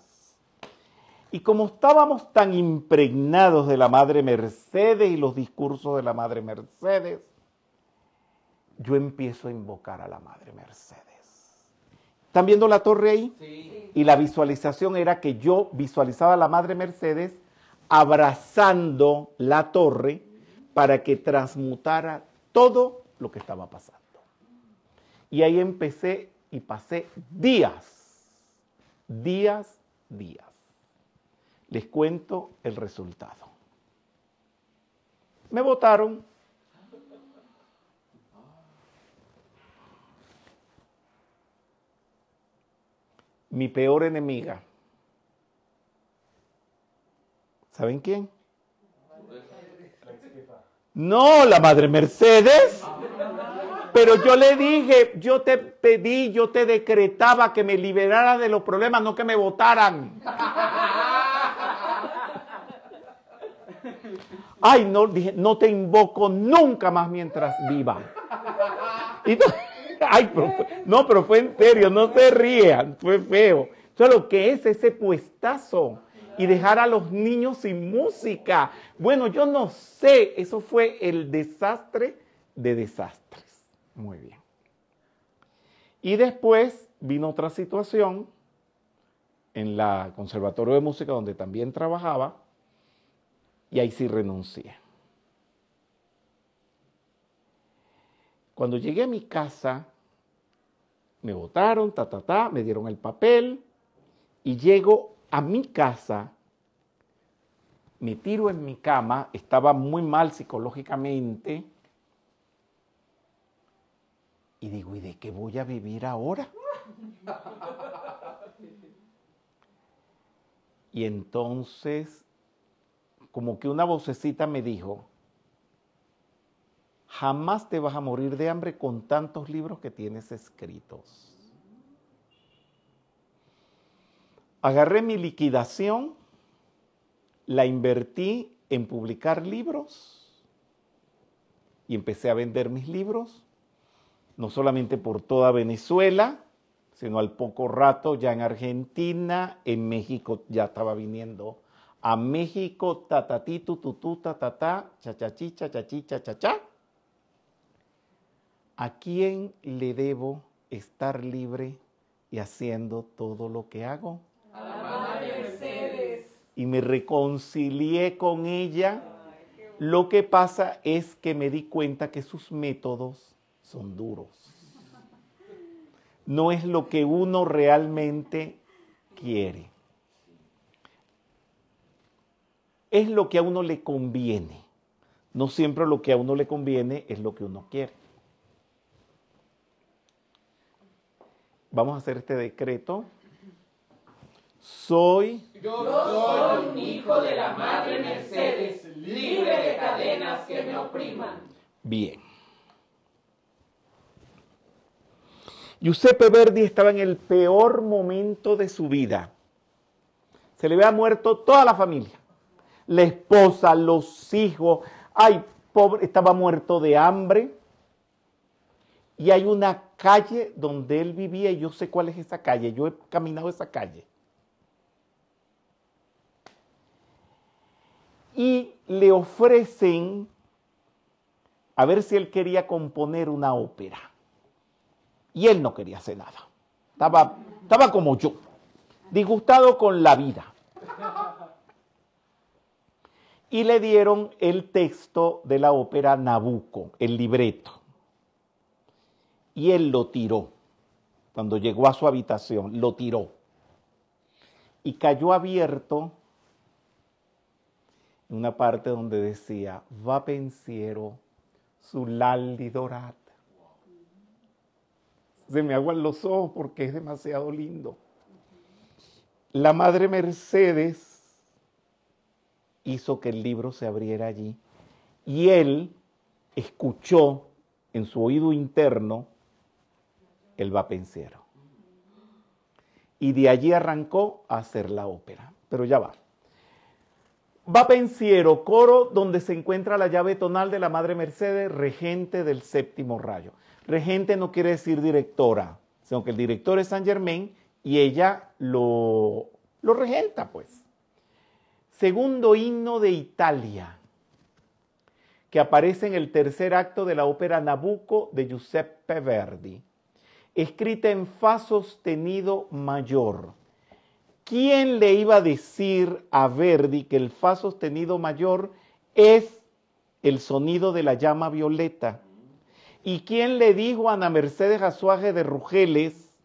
Y como estábamos tan impregnados de la Madre Mercedes y los discursos de la Madre Mercedes, yo empiezo a invocar a la Madre Mercedes. ¿Están viendo la torre ahí? Sí. Y la visualización era que yo visualizaba a la Madre Mercedes abrazando la torre para que transmutara todo lo que estaba pasando. Y ahí empecé y pasé días, días, días les cuento el resultado. Me votaron. Mi peor enemiga. ¿Saben quién? No, la madre Mercedes. Pero yo le dije, yo te pedí, yo te decretaba que me liberara de los problemas, no que me votaran. Ay, no, dije, no te invoco nunca más mientras viva. ay, no, pero fue en serio, no se rían, fue feo. Entonces, lo que es ese puestazo y dejar a los niños sin música. Bueno, yo no sé, eso fue el desastre de desastres. Muy bien. Y después vino otra situación en la Conservatorio de Música donde también trabajaba y ahí sí renuncié. Cuando llegué a mi casa, me votaron, ta, ta, ta, me dieron el papel y llego a mi casa. me tiro en mi cama, estaba muy mal psicológicamente, y digo, ¿y de qué voy a vivir ahora? Y entonces, como que una vocecita me dijo, jamás te vas a morir de hambre con tantos libros que tienes escritos. Agarré mi liquidación, la invertí en publicar libros y empecé a vender mis libros, no solamente por toda Venezuela, sino al poco rato ya en Argentina, en México ya estaba viniendo a México, tatatí, tututú, tatatá, chachachi, chachachi, chachachá. ¿A quién le debo estar libre y haciendo todo lo que hago?
A la Madre Mercedes.
Y me reconcilié con ella. Lo que pasa es que me di cuenta que sus métodos son duros. No es lo que uno realmente quiere. Es lo que a uno le conviene. No siempre lo que a uno le conviene es lo que uno quiere. Vamos a hacer este decreto. Soy
Yo soy un hijo de la Madre Mercedes, libre de cadenas que me opriman.
bien. Giuseppe Verdi estaba en el peor momento de su vida. Se le había muerto toda la familia. La esposa, los hijos. Ay, pobre, estaba muerto de hambre. Y hay una calle donde él vivía y yo sé cuál es esa calle. Yo he caminado esa calle. Y le ofrecen a ver si él quería componer una ópera. Y él no quería hacer nada. Estaba, estaba como yo, disgustado con la vida. Y le dieron el texto de la ópera Nabucco, el libreto. Y él lo tiró. Cuando llegó a su habitación, lo tiró. Y cayó abierto en una parte donde decía, va pensiero su laldi dorata. Se me aguan los ojos porque es demasiado lindo. La Madre Mercedes hizo que el libro se abriera allí y él escuchó en su oído interno el vapenciero. Y de allí arrancó a hacer la ópera. Pero ya va. Vapenciero, coro donde se encuentra la llave tonal de la Madre Mercedes, regente del séptimo rayo. Regente no quiere decir directora, sino que el director es San Germain y ella lo, lo regenta, pues. Segundo himno de Italia, que aparece en el tercer acto de la ópera Nabucco de Giuseppe Verdi, escrita en fa sostenido mayor. ¿Quién le iba a decir a Verdi que el fa sostenido mayor es el sonido de la llama violeta? ¿Y quién le dijo a Ana Mercedes Azuaje de Rugeles,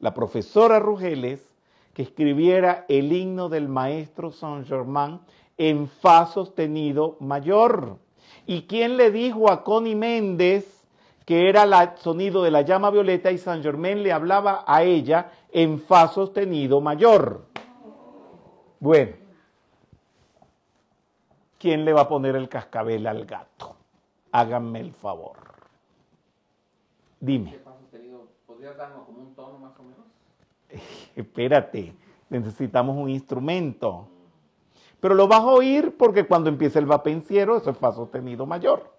la profesora Rugeles, que escribiera el himno del maestro Saint-Germain en fa sostenido mayor? ¿Y quién le dijo a Connie Méndez que era el sonido de la llama violeta y Saint Germain le hablaba a ella en fa sostenido mayor? Bueno, ¿quién le va a poner el cascabel al gato? Háganme el favor. Dime.
¿Qué? ¿Podrías darnos como un tono más o menos?
Espérate, necesitamos un instrumento. Pero lo vas a oír porque cuando empieza el vapenciero, eso es fa sostenido mayor.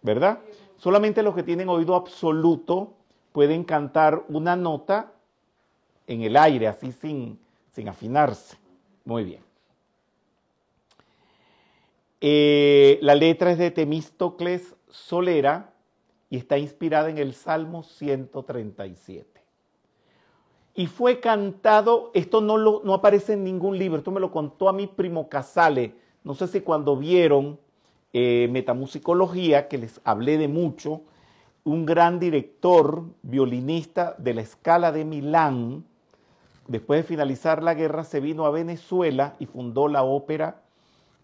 ¿Verdad? Solamente los que tienen oído absoluto pueden cantar una nota en el aire, así sin, sin afinarse. Muy bien. Eh, la letra es de Temístocles Solera y está inspirada en el Salmo 137. Y fue cantado, esto no, aparece en ningún libro, esto me lo contó a mi primo Casale, no sé si cuando vieron eh, Metamusicología, que les hablé de mucho, un gran director, violinista de la escala de Milán, después de finalizar la guerra se vino a Venezuela y fundó la ópera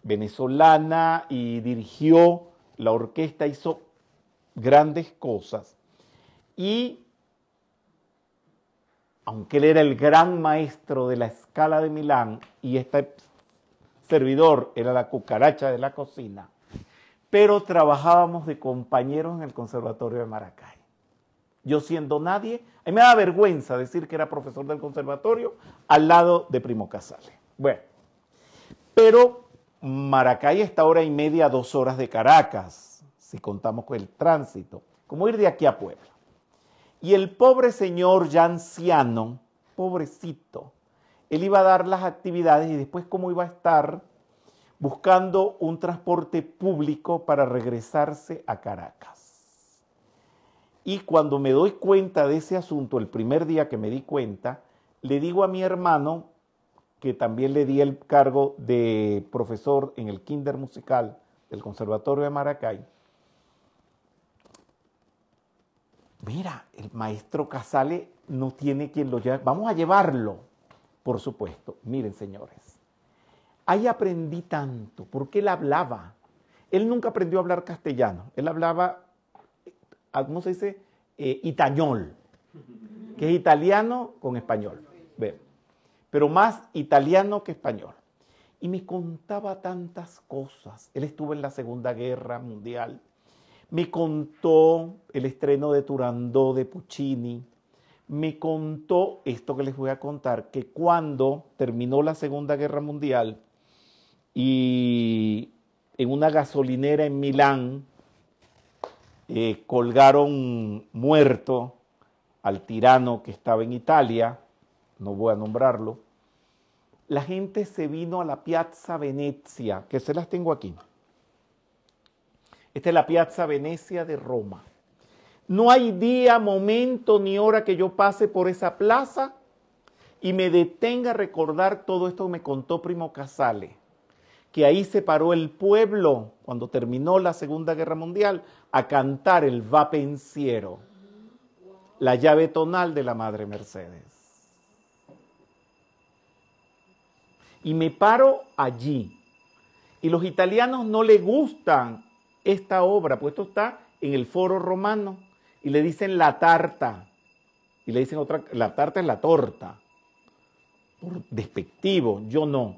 venezolana y dirigió la orquesta, hizo grandes cosas. Y aunque él era el gran maestro de la escala de Milán y este servidor era la cucaracha de la cocina, pero trabajábamos de compañeros en el Conservatorio de Maracay. Yo siendo nadie, a mí me da vergüenza decir que era profesor del conservatorio al lado de Primo Casale. Bueno, pero Maracay está hora y media, dos horas de Caracas, si contamos con el tránsito, como ir de aquí a Puebla. Y el pobre señor ya anciano, pobrecito, él iba a dar las actividades y después cómo iba a estar buscando un transporte público para regresarse a Caracas. Y cuando me doy cuenta de ese asunto, el primer día que me di cuenta, le digo a mi hermano, que también le di el cargo de profesor en el kinder musical del Conservatorio de Maracay, mira, el maestro Casale no tiene quien lo lleve, vamos a llevarlo, por supuesto. Miren, señores, ahí aprendí tanto, porque él hablaba. Él nunca aprendió a hablar castellano, él hablaba, ah, ¿cómo se dice? Eh, itañol, que es italiano con español, pero más italiano que español. Y me contaba tantas cosas. Él estuvo en la Segunda Guerra Mundial, me contó el estreno de Turandot de Puccini, me contó esto que les voy a contar, que cuando terminó la Segunda Guerra Mundial y en una gasolinera en Milán eh, colgaron muerto al tirano que estaba en Italia, no voy a nombrarlo, la gente se vino a la Piazza Venezia, que se las tengo aquí. Esta es la Piazza Venecia de Roma. No hay día, momento ni hora que yo pase por esa plaza y me detenga a recordar todo esto que me contó Primo Casale, que ahí se paró el pueblo cuando terminó la Segunda Guerra Mundial a cantar el va pensiero, la llave tonal de la Madre Mercedes. Y me paro allí. Y los italianos no le gustan esta obra, pues esto está en el foro romano, y le dicen la tarta, y le dicen otra, la tarta es la torta, por despectivo, yo no,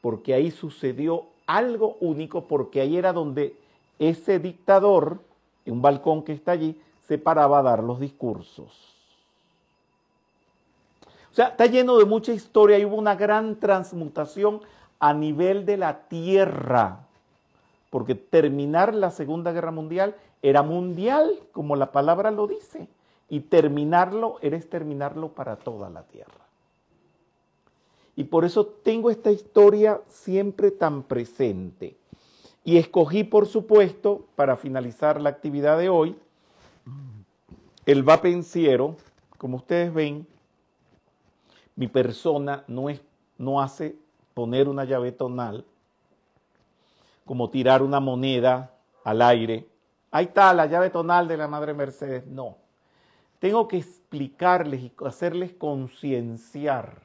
porque ahí sucedió algo único, porque ahí era donde ese dictador, en un balcón que está allí, se paraba a dar los discursos. O sea, está lleno de mucha historia y hubo una gran transmutación a nivel de la tierra porque terminar la Segunda Guerra Mundial era mundial, como la palabra lo dice, y terminarlo era terminarlo para toda la tierra. Y por eso tengo esta historia siempre tan presente. Y escogí, por supuesto, para finalizar la actividad de hoy, el vapenciero. Como ustedes ven, mi persona no, es, no hace poner una llave tonal, como tirar una moneda al aire. Ahí está la llave tonal de la Madre Mercedes. No. Tengo que explicarles y hacerles concienciar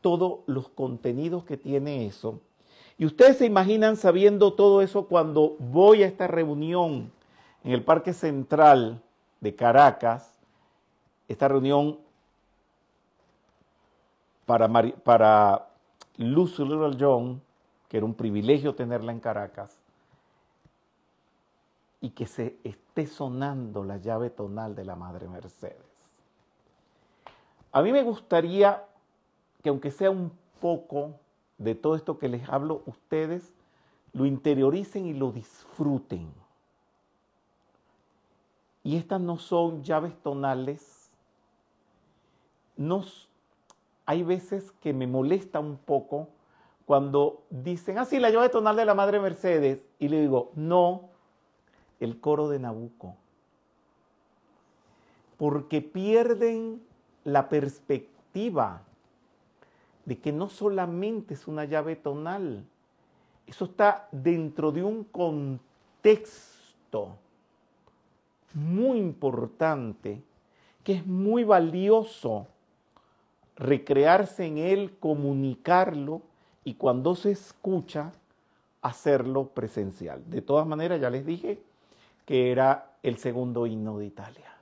todos los contenidos que tiene eso. Y ustedes se imaginan sabiendo todo eso cuando voy a esta reunión en el Parque Central de Caracas, esta reunión para, para Lucy Little John, que era un privilegio tenerla en Caracas, y que se esté sonando la llave tonal de la Madre Mercedes. A mí me gustaría que aunque sea un poco de todo esto que les hablo, ustedes lo interioricen y lo disfruten. Y estas no son llaves tonales. hay veces que me molesta un poco cuando dicen, ah, sí, la llave tonal de la Madre Mercedes, y le digo, no, el coro de Nabucco. Porque pierden la perspectiva de que no solamente es una llave tonal, eso está dentro de un contexto muy importante, que es muy valioso recrearse en él, comunicarlo y cuando se escucha, hacerlo presencial. De todas maneras, ya les dije que era el segundo himno de Italia.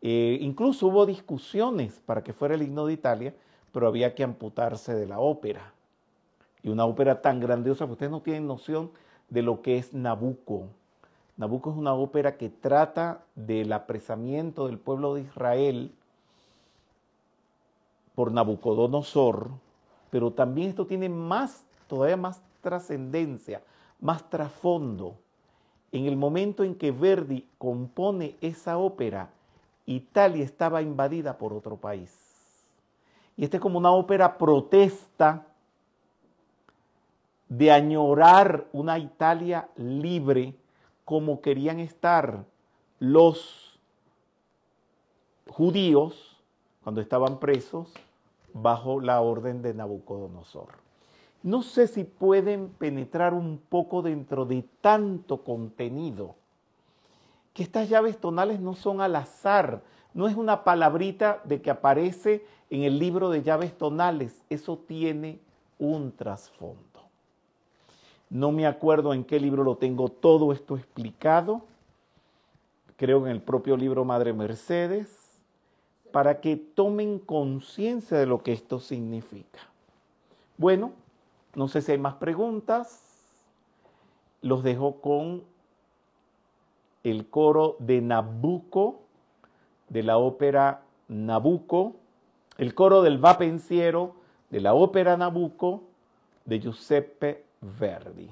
Eh, incluso hubo discusiones para que fuera el himno de Italia, pero había que amputarse de la ópera. Y una ópera tan grandiosa que ustedes no tienen noción de lo que es Nabucco. Nabucco es una ópera que trata del apresamiento del pueblo de Israel por Nabucodonosor, pero también esto tiene más, todavía más trascendencia, más trasfondo. En el momento en que Verdi compone esa ópera, Italia estaba invadida por otro país. Y esta es como una ópera protesta de añorar una Italia libre como querían estar los judíos cuando estaban presos bajo la orden de Nabucodonosor. No sé si pueden penetrar un poco dentro de tanto contenido, que estas llaves tonales no son al azar, no es una palabrita de que aparece en el libro de llaves tonales, eso tiene un trasfondo. No me acuerdo en qué libro lo tengo todo esto explicado, creo en el propio libro Madre Mercedes, para que tomen conciencia de lo que esto significa. Bueno, no sé si hay más preguntas. Los dejo con el coro de Nabucco, de la ópera Nabucco, el coro del Va Pensiero, de la ópera Nabucco, de Giuseppe Verdi.